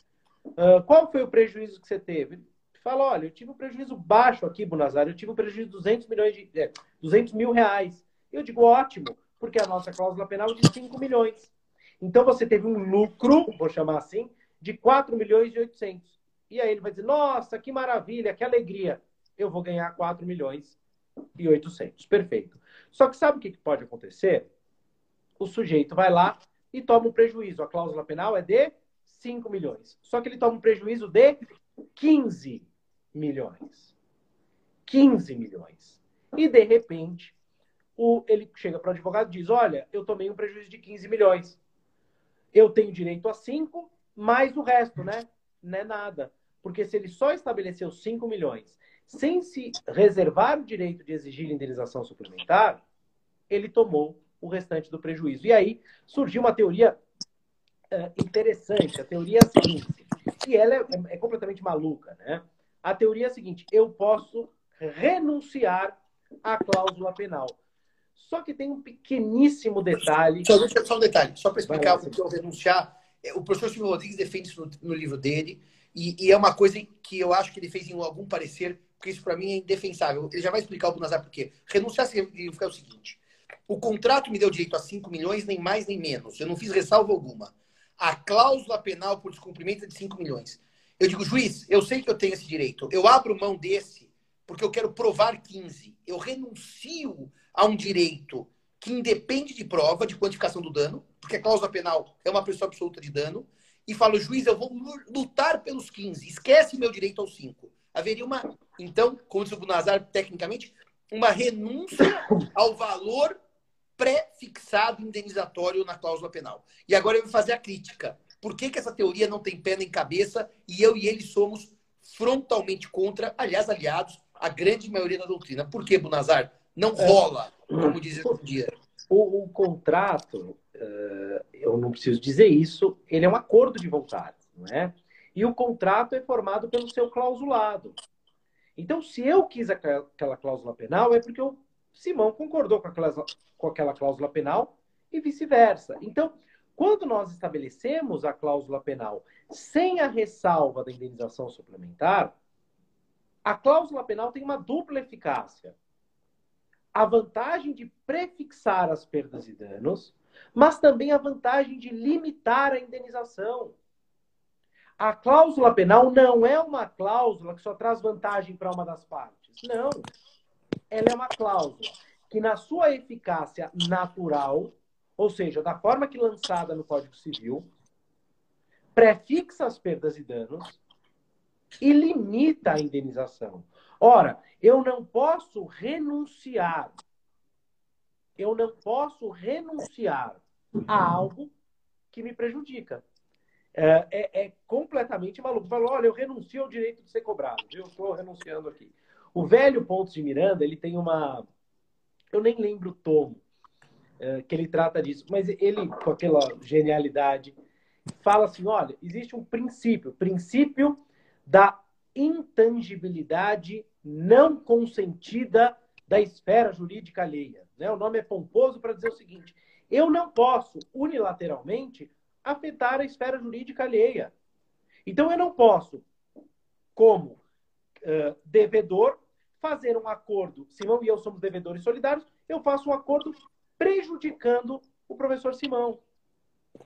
uh, qual foi o prejuízo que você teve? Fala, olha, eu tive um prejuízo baixo aqui, Bonazar, eu tive um prejuízo de 200 milhões de, é, 200 mil reais. Eu digo, ótimo, porque a nossa cláusula penal é de 5 milhões. Então você teve um lucro, vou chamar assim, de 4 milhões e 800. E aí ele vai dizer: "Nossa, que maravilha, que alegria. Eu vou ganhar 4 milhões e 800". Perfeito. Só que sabe o que pode acontecer? O sujeito vai lá e toma um prejuízo. A cláusula penal é de 5 milhões. Só que ele toma um prejuízo de 15 milhões. 15 milhões. E de repente, o, ele chega para o advogado e diz: Olha, eu tomei um prejuízo de 15 milhões. Eu tenho direito a 5, mais o resto, né? Não é nada. Porque se ele só estabeleceu 5 milhões sem se reservar o direito de exigir indenização suplementar, ele tomou o restante do prejuízo. E aí surgiu uma teoria uh, interessante. A teoria é seguinte, e ela é, é completamente maluca, né? A teoria é a seguinte: eu posso renunciar à cláusula penal. Só que tem um pequeníssimo detalhe. Só, só um detalhe, só para explicar o que eu renunciar. É, o professor Silvio Rodrigues defende isso no, no livro dele, e, e, é uma coisa que eu acho que ele fez em algum parecer, porque isso para mim é indefensável. Ele já vai explicar o Nazar por quê. Renunciar significa o seguinte: o contrato me deu direito a 5 milhões, nem mais nem menos. Eu não fiz ressalva alguma. A cláusula penal por descumprimento é de 5 milhões. Eu digo, juiz, eu sei que eu tenho esse direito. Eu abro mão desse porque eu quero provar 15. Eu renuncio a um direito que independe de prova, de quantificação do dano, porque a cláusula penal é uma pressão absoluta de dano, e falo, juiz, eu vou lutar pelos 15, esquece meu direito aos 5. Haveria uma, então, como disse o Bunazar, tecnicamente, uma renúncia ao valor pré-fixado indenizatório na cláusula penal. E agora eu vou fazer a crítica. Por que, que essa teoria não tem pé nem cabeça e eu e ele somos frontalmente contra, aliás, aliados, a grande maioria da doutrina? Por que, Bunazar? Não é. rola, como diz o dia. O, o contrato, uh, eu não preciso dizer isso, ele é um acordo de vontade, não é? E o contrato é formado pelo seu clausulado. Então, se eu quis aquela cláusula penal, é porque o Simão concordou com aquela, com aquela cláusula penal e vice-versa. Então, quando nós estabelecemos a cláusula penal sem a ressalva da indenização suplementar, a cláusula penal tem uma dupla eficácia a vantagem de prefixar as perdas e danos, mas também a vantagem de limitar a indenização. A cláusula penal não é uma cláusula que só traz vantagem para uma das partes. Não. Ela é uma cláusula que, na sua eficácia natural, ou seja, da forma que lançada no Código Civil, prefixa as perdas e danos e limita a indenização. Ora, eu não posso renunciar. Eu não posso renunciar a algo que me prejudica. É, é, é completamente maluco. Falou, olha, eu renuncio ao direito de ser cobrado. Eu estou renunciando aqui. O velho Pontos de Miranda, ele tem uma... Eu nem lembro o tomo é, que ele trata disso, mas ele, com aquela genialidade, fala assim, olha, existe um princípio, princípio da intangibilidade não consentida da esfera jurídica alheia. Né? O nome é pomposo para dizer o seguinte: eu não posso unilateralmente afetar a esfera jurídica alheia. Então, eu não posso, como uh, devedor, fazer um acordo. Simão e eu somos devedores solidários, eu faço um acordo prejudicando o professor Simão.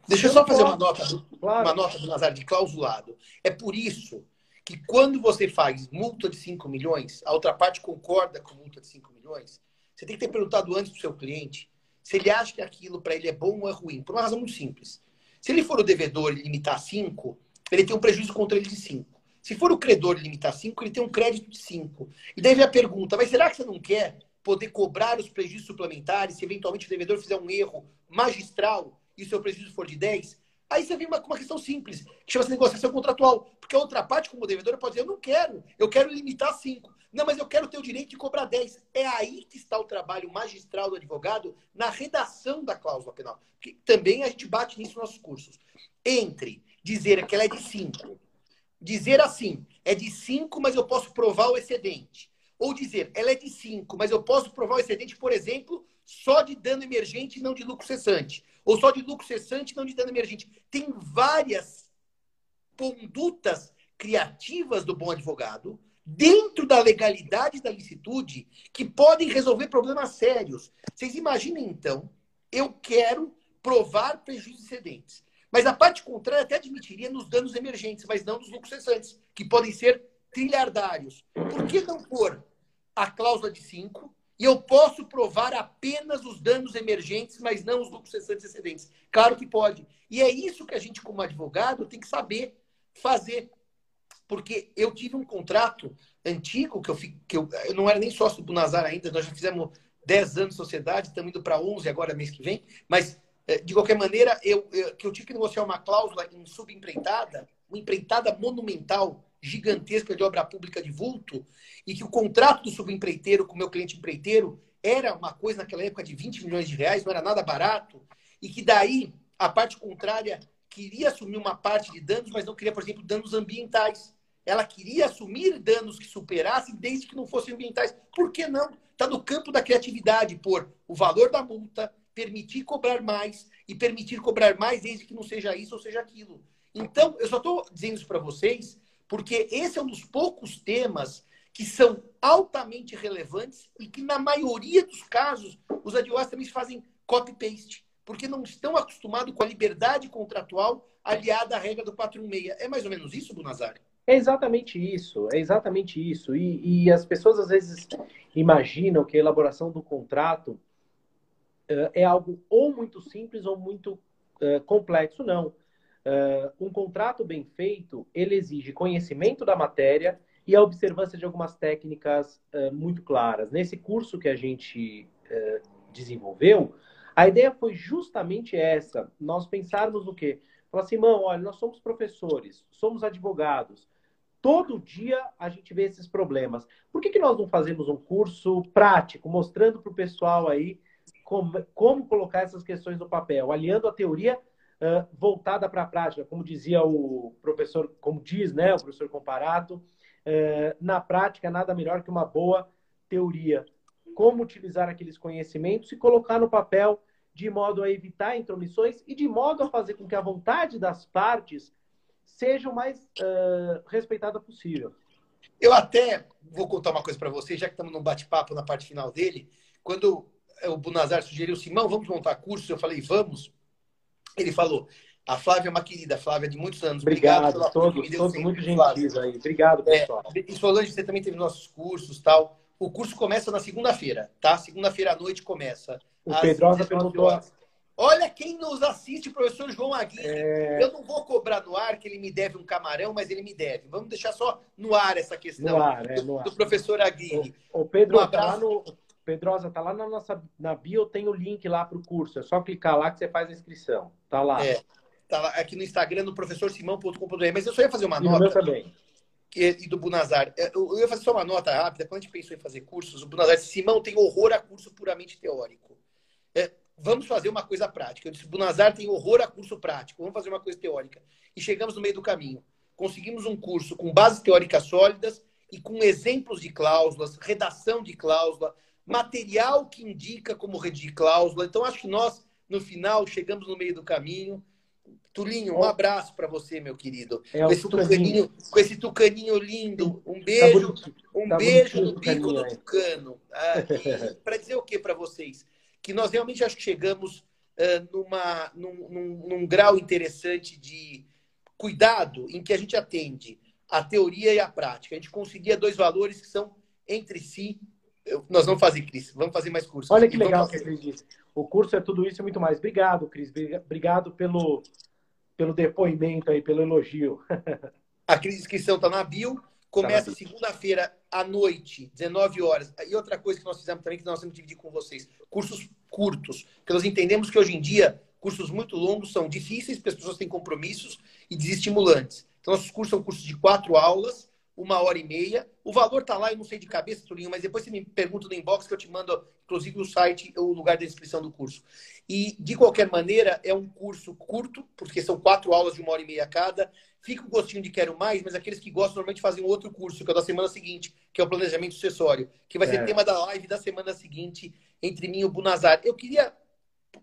Deixa eu só fazer uma nota, claro. uma nota do Nazar de clausulado. É por isso que quando você faz multa de 5 milhões, a outra parte concorda com multa de 5 milhões, você tem que ter perguntado antes para o seu cliente se ele acha que aquilo para ele é bom ou é ruim, por uma razão muito simples. Se ele for o devedor e limitar 5, ele tem um prejuízo contra ele de 5. Se for o credor e limitar 5, ele tem um crédito de 5. E daí vem a pergunta, mas será que você não quer poder cobrar os prejuízos suplementares se eventualmente o devedor fizer um erro magistral e o seu prejuízo for de 10? Aí você vem uma, uma questão simples, que chama-se negociação contratual. Porque a outra parte, como devedor, pode dizer, eu não quero, eu quero limitar 5. Não, mas eu quero ter o direito de cobrar 10. É aí que está o trabalho magistral do advogado na redação da cláusula penal. Porque também a gente bate nisso nos nossos cursos. Entre dizer que ela é de 5, dizer assim, é de 5, mas eu posso provar o excedente. Ou dizer, ela é de 5, mas eu posso provar o excedente, por exemplo, só de dano emergente e não de lucro cessante ou só de lucro cessante, não de dano emergente. Tem várias condutas criativas do bom advogado, dentro da legalidade da licitude, que podem resolver problemas sérios. Vocês imaginem, então, eu quero provar prejuízos excedentes. Mas a parte contrária até admitiria nos danos emergentes, mas não nos lucros cessantes, que podem ser trilhardários. Por que não pôr a cláusula de 5 e eu posso provar apenas os danos emergentes, mas não os lucros cessantes excedentes. Claro que pode. E é isso que a gente, como advogado, tem que saber fazer. Porque eu tive um contrato antigo, que eu, que eu, eu não era nem sócio do Nazar ainda, nós já fizemos 10 anos de sociedade, estamos indo para 11 agora, mês que vem. Mas, eh, de qualquer maneira, eu, eu, que eu tive que negociar uma cláusula em subempreitada, uma empreitada monumental, gigantesca de obra pública de vulto e que o contrato do subempreiteiro com o meu cliente empreiteiro era uma coisa naquela época de 20 milhões de reais, não era nada barato, e que daí a parte contrária queria assumir uma parte de danos, mas não queria, por exemplo, danos ambientais. Ela queria assumir danos que superassem desde que não fossem ambientais. Por que não? Está no campo da criatividade, por o valor da multa, permitir cobrar mais e permitir cobrar mais desde que não seja isso ou seja aquilo. Então, eu só estou dizendo isso para vocês porque esse é um dos poucos temas que são altamente relevantes e que, na maioria dos casos, os advogados também fazem copy-paste, porque não estão acostumados com a liberdade contratual aliada à regra do 416. É mais ou menos isso, Bunazari? É exatamente isso, é exatamente isso. E, e, as pessoas às vezes imaginam que a elaboração do contrato uh, é algo ou muito simples ou muito uh, complexo. Não. Uh, um contrato bem feito, ele exige conhecimento da matéria e a observância de algumas técnicas uh, muito claras. Nesse curso que a gente uh, desenvolveu, a ideia foi justamente essa: nós pensarmos no quê? Falar assim, mão, olha, nós somos professores, somos advogados. Todo dia a gente vê esses problemas. Por que, que nós não fazemos um curso prático, mostrando para o pessoal aí como, como colocar essas questões no papel, aliando a teoria uh, voltada para a prática, como dizia o professor, como diz né, o professor Comparato, uh, na prática nada melhor que uma boa teoria. Como utilizar aqueles conhecimentos e colocar no papel de modo a evitar intromissões e de modo a fazer com que a vontade das partes seja o mais uh, respeitada possível. Eu até vou contar uma coisa para você, já que estamos num bate-papo na parte final dele. Quando o Bunazar sugeriu, Simão, vamos montar curso, eu falei, vamos. Ele falou, a Flávia é uma querida, Flávia de muitos anos. Obrigado, Obrigado todos, todos muito gentis aí. Obrigado, é, pessoal. É, Solange, você também teve nossos cursos tal. O curso começa na segunda-feira, tá? Segunda-feira à noite começa. O Pedrosa perguntou, Olha quem nos assiste, o professor João Aguirre. É... Eu não vou cobrar no ar que ele me deve um camarão, mas ele me deve. Vamos deixar só no ar essa questão ar, é, do, ar. do, professor Aguirre. O, o Pedro, um tá lá no, Pedrosa, tá lá na nossa na bio, tem o link lá para o curso. É só clicar lá que você faz a inscrição. Tá lá. É, tá lá aqui no Instagram, no professorsimão.com.br. Mas eu só ia fazer uma e nota. também. E, do Bunazar. É, eu ia fazer só uma nota rápida. Quando a gente pensou em fazer cursos, o Bunazar Simão tem horror a curso puramente teórico. É, vamos fazer uma coisa prática. Eu disse, Bunazar tem horror a curso prático. Vamos fazer uma coisa teórica. E chegamos no meio do caminho. Conseguimos um curso com bases teóricas sólidas e com exemplos de cláusulas, redação de cláusula, material que indica como redigir cláusula. Então, acho que nós, no final, chegamos no meio do caminho. Tulinho, um abraço para você, meu querido. É com, esse tucaninho, com esse tucaninho lindo. Um beijo, tá um tá beijo no bico do tucano. Ah, (laughs) para dizer o que para vocês? Que nós realmente acho que chegamos uh, numa, num, num, num grau interessante de cuidado em que a gente atende a teoria e a prática. A gente conseguia dois valores que são entre si nós vamos fazer, Cris. Vamos fazer mais cursos. Olha que legal que a Cris disse. O curso é tudo isso e muito mais. Obrigado, Cris. Obrigado pelo, pelo depoimento aí, pelo elogio. a inscrição está na bio. Começa tá segunda-feira à noite, 19 horas. E outra coisa que nós fizemos também, que nós temos que dividir com vocês: cursos curtos. Porque nós entendemos que hoje em dia, cursos muito longos são difíceis, porque as pessoas têm compromissos e desestimulantes. Então, nossos cursos são cursos de quatro aulas uma hora e meia. O valor tá lá, eu não sei de cabeça, Tulinho, mas depois você me pergunta no inbox que eu te mando, inclusive, o site, o lugar da inscrição do curso. E, de qualquer maneira, é um curso curto, porque são quatro aulas de uma hora e meia cada. Fica o gostinho de quero mais, mas aqueles que gostam normalmente fazem um outro curso, que é da semana seguinte, que é o planejamento sucessório, que vai ser é. tema da live da semana seguinte entre mim e o Bunazar. Eu queria,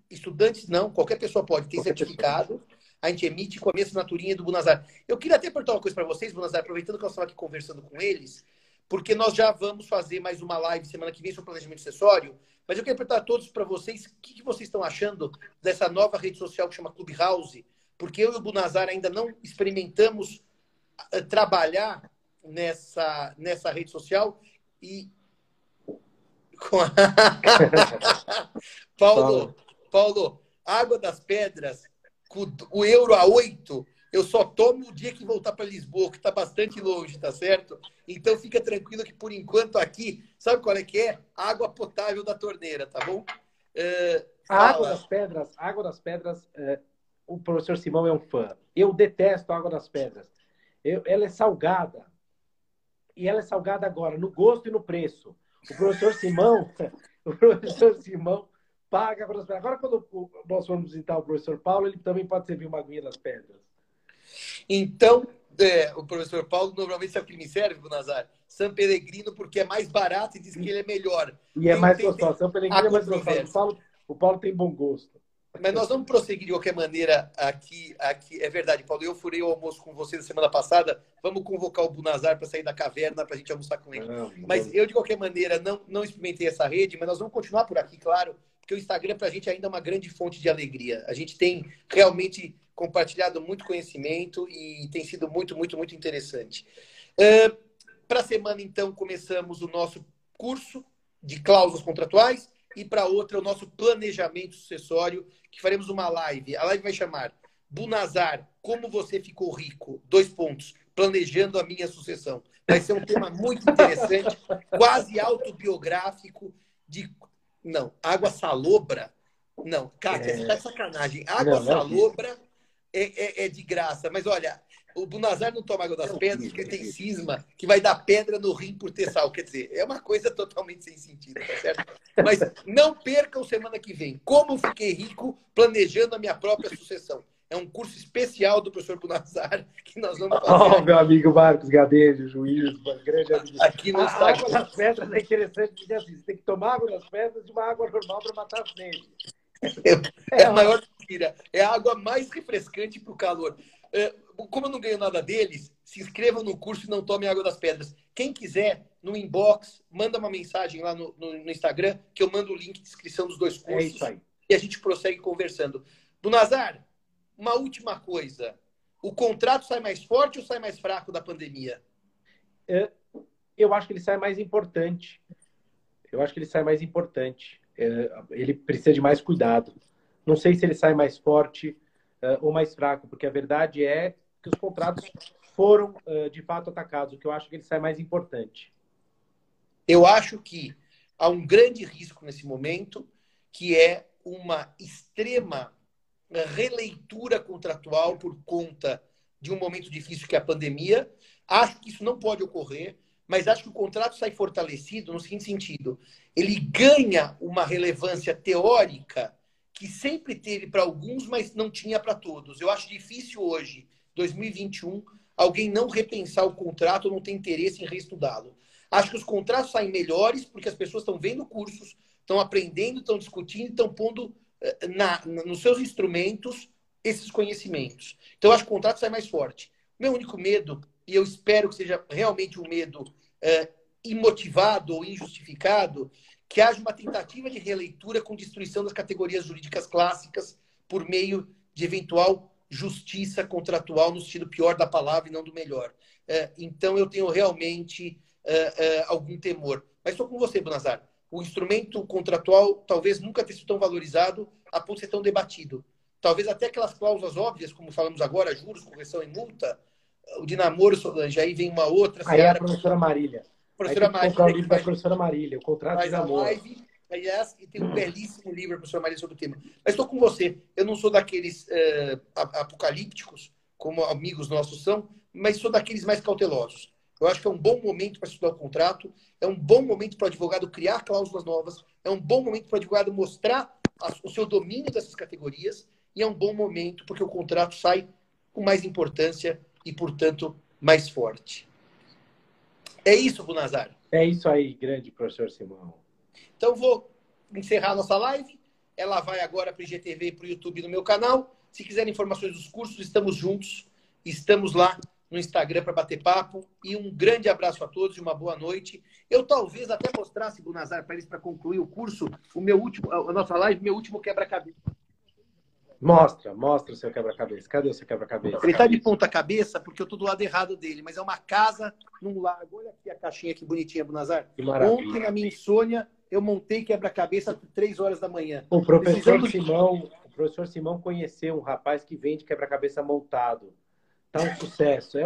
estudantes não, qualquer pessoa pode, ter certificado. Pessoa a gente emite com a minha assinaturinha do Bunazar. Eu queria até perguntar uma coisa para vocês, Bunazar, aproveitando que eu estava aqui conversando com eles, porque nós já vamos fazer mais uma live semana que vem sobre planejamento acessório, mas eu queria perguntar a todos para vocês o que, que, vocês estão achando dessa nova rede social que chama Clubhouse, porque eu e o Bunazar ainda não experimentamos uh, trabalhar nessa, nessa rede social e. (laughs) (laughs) Paulo, Paulo, Água das Pedras o euro a 8, eu só tomo o dia que voltar para Lisboa, que está bastante longe, tá certo? Então fica tranquilo que por enquanto aqui, sabe qual é que é? Água potável da torneira, tá bom? Uh, a água das pedras, água das pedras, uh, o professor Simão é um fã. Eu detesto a água das pedras. Eu, ela é salgada. E ela é salgada agora, no gosto e no preço. O professor Simão, (laughs) o professor Simão paga para Agora, quando nós formos visitar o professor Paulo, ele também pode servir uma aguinha das pedras. Então, é, o professor Paulo normalmente sabe que me serve, Nazar? São Pellegrino, porque é mais barato e diz que ele é melhor. E é mais gostoso. São Pellegrino é mais gostoso. O Paulo, o Paulo tem bom gosto. Mas nós vamos prosseguir de qualquer maneira aqui. aqui. É verdade, Paulo. Eu furei o almoço com você na semana passada. Vamos convocar o Bunazar para sair da caverna para a gente almoçar com ele. Não, não mas eu, de qualquer maneira, não, não experimentei essa rede, mas nós vamos continuar por aqui, claro porque o Instagram para a gente ainda é uma grande fonte de alegria. A gente tem realmente compartilhado muito conhecimento e tem sido muito, muito, muito interessante. Uh, para a semana, então, começamos o nosso curso de cláusulas contratuais e para outra o nosso planejamento sucessório, que faremos uma live. A live vai chamar Bunazar, como você ficou rico? Dois pontos. Planejando a minha sucessão. Vai ser um tema muito interessante, quase autobiográfico, de não. Água salobra? Não. Kátia, é... você tá de sacanagem. Água não, salobra é, é, é, de graça. Mas olha, o Bunazar não toma água das pedras porque tem cisma que vai dar pedra no rim por ter sal. Quer dizer, é uma coisa totalmente sem sentido, tá certo? Mas não percam semana que vem. Como fiquei rico planejando a minha própria sucessão. É um curso especial do professor Bunazar (laughs) que nós vamos fazer. Oh, meu amigo Marcos Gadelho, juiz, grande amigo. Aqui no a água das pedras é interessante porque assim, você tem que tomar água das pedras de uma água normal para matar a sede. É, é a maior mentira. É a água mais refrescante para o calor. É, como eu não ganho nada deles, se inscrevam no curso e não tomem água das pedras. Quem quiser, no inbox, manda uma mensagem lá no, no, no Instagram, que eu mando o link de inscrição dos dois cursos. É isso aí. E a gente prossegue conversando. Bunazar, uma última coisa. O contrato sai mais forte ou sai mais fraco da pandemia? É, eu acho que ele sai mais importante. Eu acho que ele sai mais importante. É, ele precisa de mais cuidado. Não sei se ele sai mais forte uh, ou mais fraco, porque a verdade é que os contratos foram uh, de fato atacados, o que eu acho que ele sai mais importante. Eu acho que há um grande risco nesse momento, que é uma extrema releitura contratual por conta de um momento difícil que é a pandemia. Acho que isso não pode ocorrer, mas acho que o contrato sai fortalecido no seguinte sentido: ele ganha uma relevância teórica que sempre teve para alguns, mas não tinha para todos. Eu acho difícil hoje, 2021, alguém não repensar o contrato ou não ter interesse em reestudá-lo. Acho que os contratos saem melhores porque as pessoas estão vendo cursos, estão aprendendo, estão discutindo, estão pondo na, nos seus instrumentos esses conhecimentos. Então, acho que o contrato sai mais forte. Meu único medo, e eu espero que seja realmente um medo é, imotivado ou injustificado, que haja uma tentativa de releitura com destruição das categorias jurídicas clássicas por meio de eventual justiça contratual no sentido pior da palavra e não do melhor. É, então, eu tenho realmente é, algum temor. Mas estou com você, Bonazar. O instrumento contratual talvez nunca tenha sido tão valorizado a ponto de ser tão debatido. Talvez até aquelas cláusulas óbvias, como falamos agora, juros, correção e multa, o de namoro, Solange, aí vem uma outra. Aí é a professora Marília. Professora Marília. O livro da professora Marília, o contrato de namoro. Live, aliás, e tem um belíssimo livro, a professora Marília, sobre o tema. Mas estou com você. Eu não sou daqueles uh, apocalípticos, como amigos nossos são, mas sou daqueles mais cautelosos. Eu acho que é um bom momento para estudar o contrato, é um bom momento para o advogado criar cláusulas novas, é um bom momento para o advogado mostrar o seu domínio dessas categorias e é um bom momento porque o contrato sai com mais importância e, portanto, mais forte. É isso, Bunazar? É isso aí, grande professor Simão. Então, vou encerrar nossa live. Ela vai agora para o IGTV e para o YouTube no meu canal. Se quiserem informações dos cursos, estamos juntos. Estamos lá no Instagram para bater papo. E um grande abraço a todos e uma boa noite. Eu talvez até mostrasse, Bunazar, para eles, para concluir o curso, o meu último, a nossa live, meu último quebra-cabeça. Mostra, mostra o seu quebra-cabeça. Cadê o seu quebra-cabeça? Ele está de ponta cabeça porque eu estou do lado errado dele, mas é uma casa num lago. Olha aqui a caixinha que bonitinha, Bunazar. Que maravilha. Ontem, na minha insônia, eu montei quebra-cabeça às três horas da manhã. O professor Precisando... Simão, o professor Simão conheceu um rapaz que vende quebra-cabeça montado. Tá um sucesso.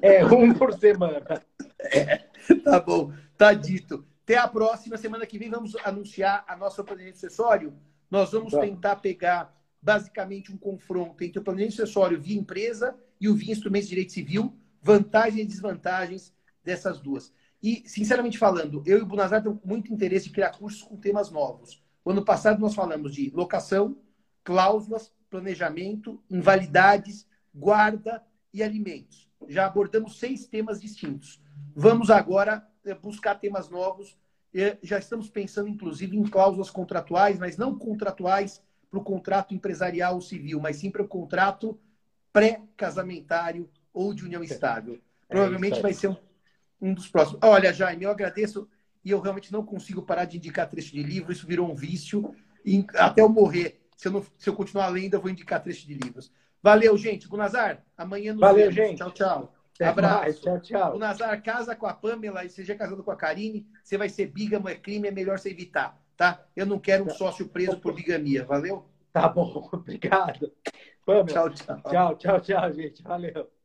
É, é um por semana. É, tá bom, tá dito. Até a próxima semana que vem vamos anunciar a nossa planejamento acessório nós vamos tá. tentar pegar basicamente um confronto entre o planejamento acessório via empresa e o via instrumentos de direito civil, vantagens e desvantagens dessas duas. E, sinceramente falando, eu e o Bunazar temos muito interesse em criar cursos com temas novos. O ano passado nós falamos de locação, cláusulas, planejamento, invalidades, guarda e alimentos. Já abordamos seis temas distintos. Vamos agora eh, buscar temas novos já estamos pensando, inclusive, em cláusulas contratuais, mas não contratuais para o contrato empresarial ou civil, mas sim para o contrato pré-casamentário ou de união estável. É Provavelmente vai ser um, um dos próximos. Olha, Jaime, eu agradeço e eu realmente não consigo parar de indicar trecho de livro, isso virou um vício. E até eu morrer, se eu, não, se eu continuar lendo, eu vou indicar trecho de livros. Valeu, gente. Gunazar, amanhã nos Valeu, vemos. gente. Tchau, tchau. Até Abraço. Mais. Tchau, tchau. O Nazar casa com a Pamela e seja casado com a Karine, você vai ser bígamo, é crime, é melhor você evitar, tá? Eu não quero um sócio preso por bigamia, valeu? Tá bom, (laughs) obrigado. Pamela. Tchau, tchau. Tchau, tchau, tchau, gente. Valeu.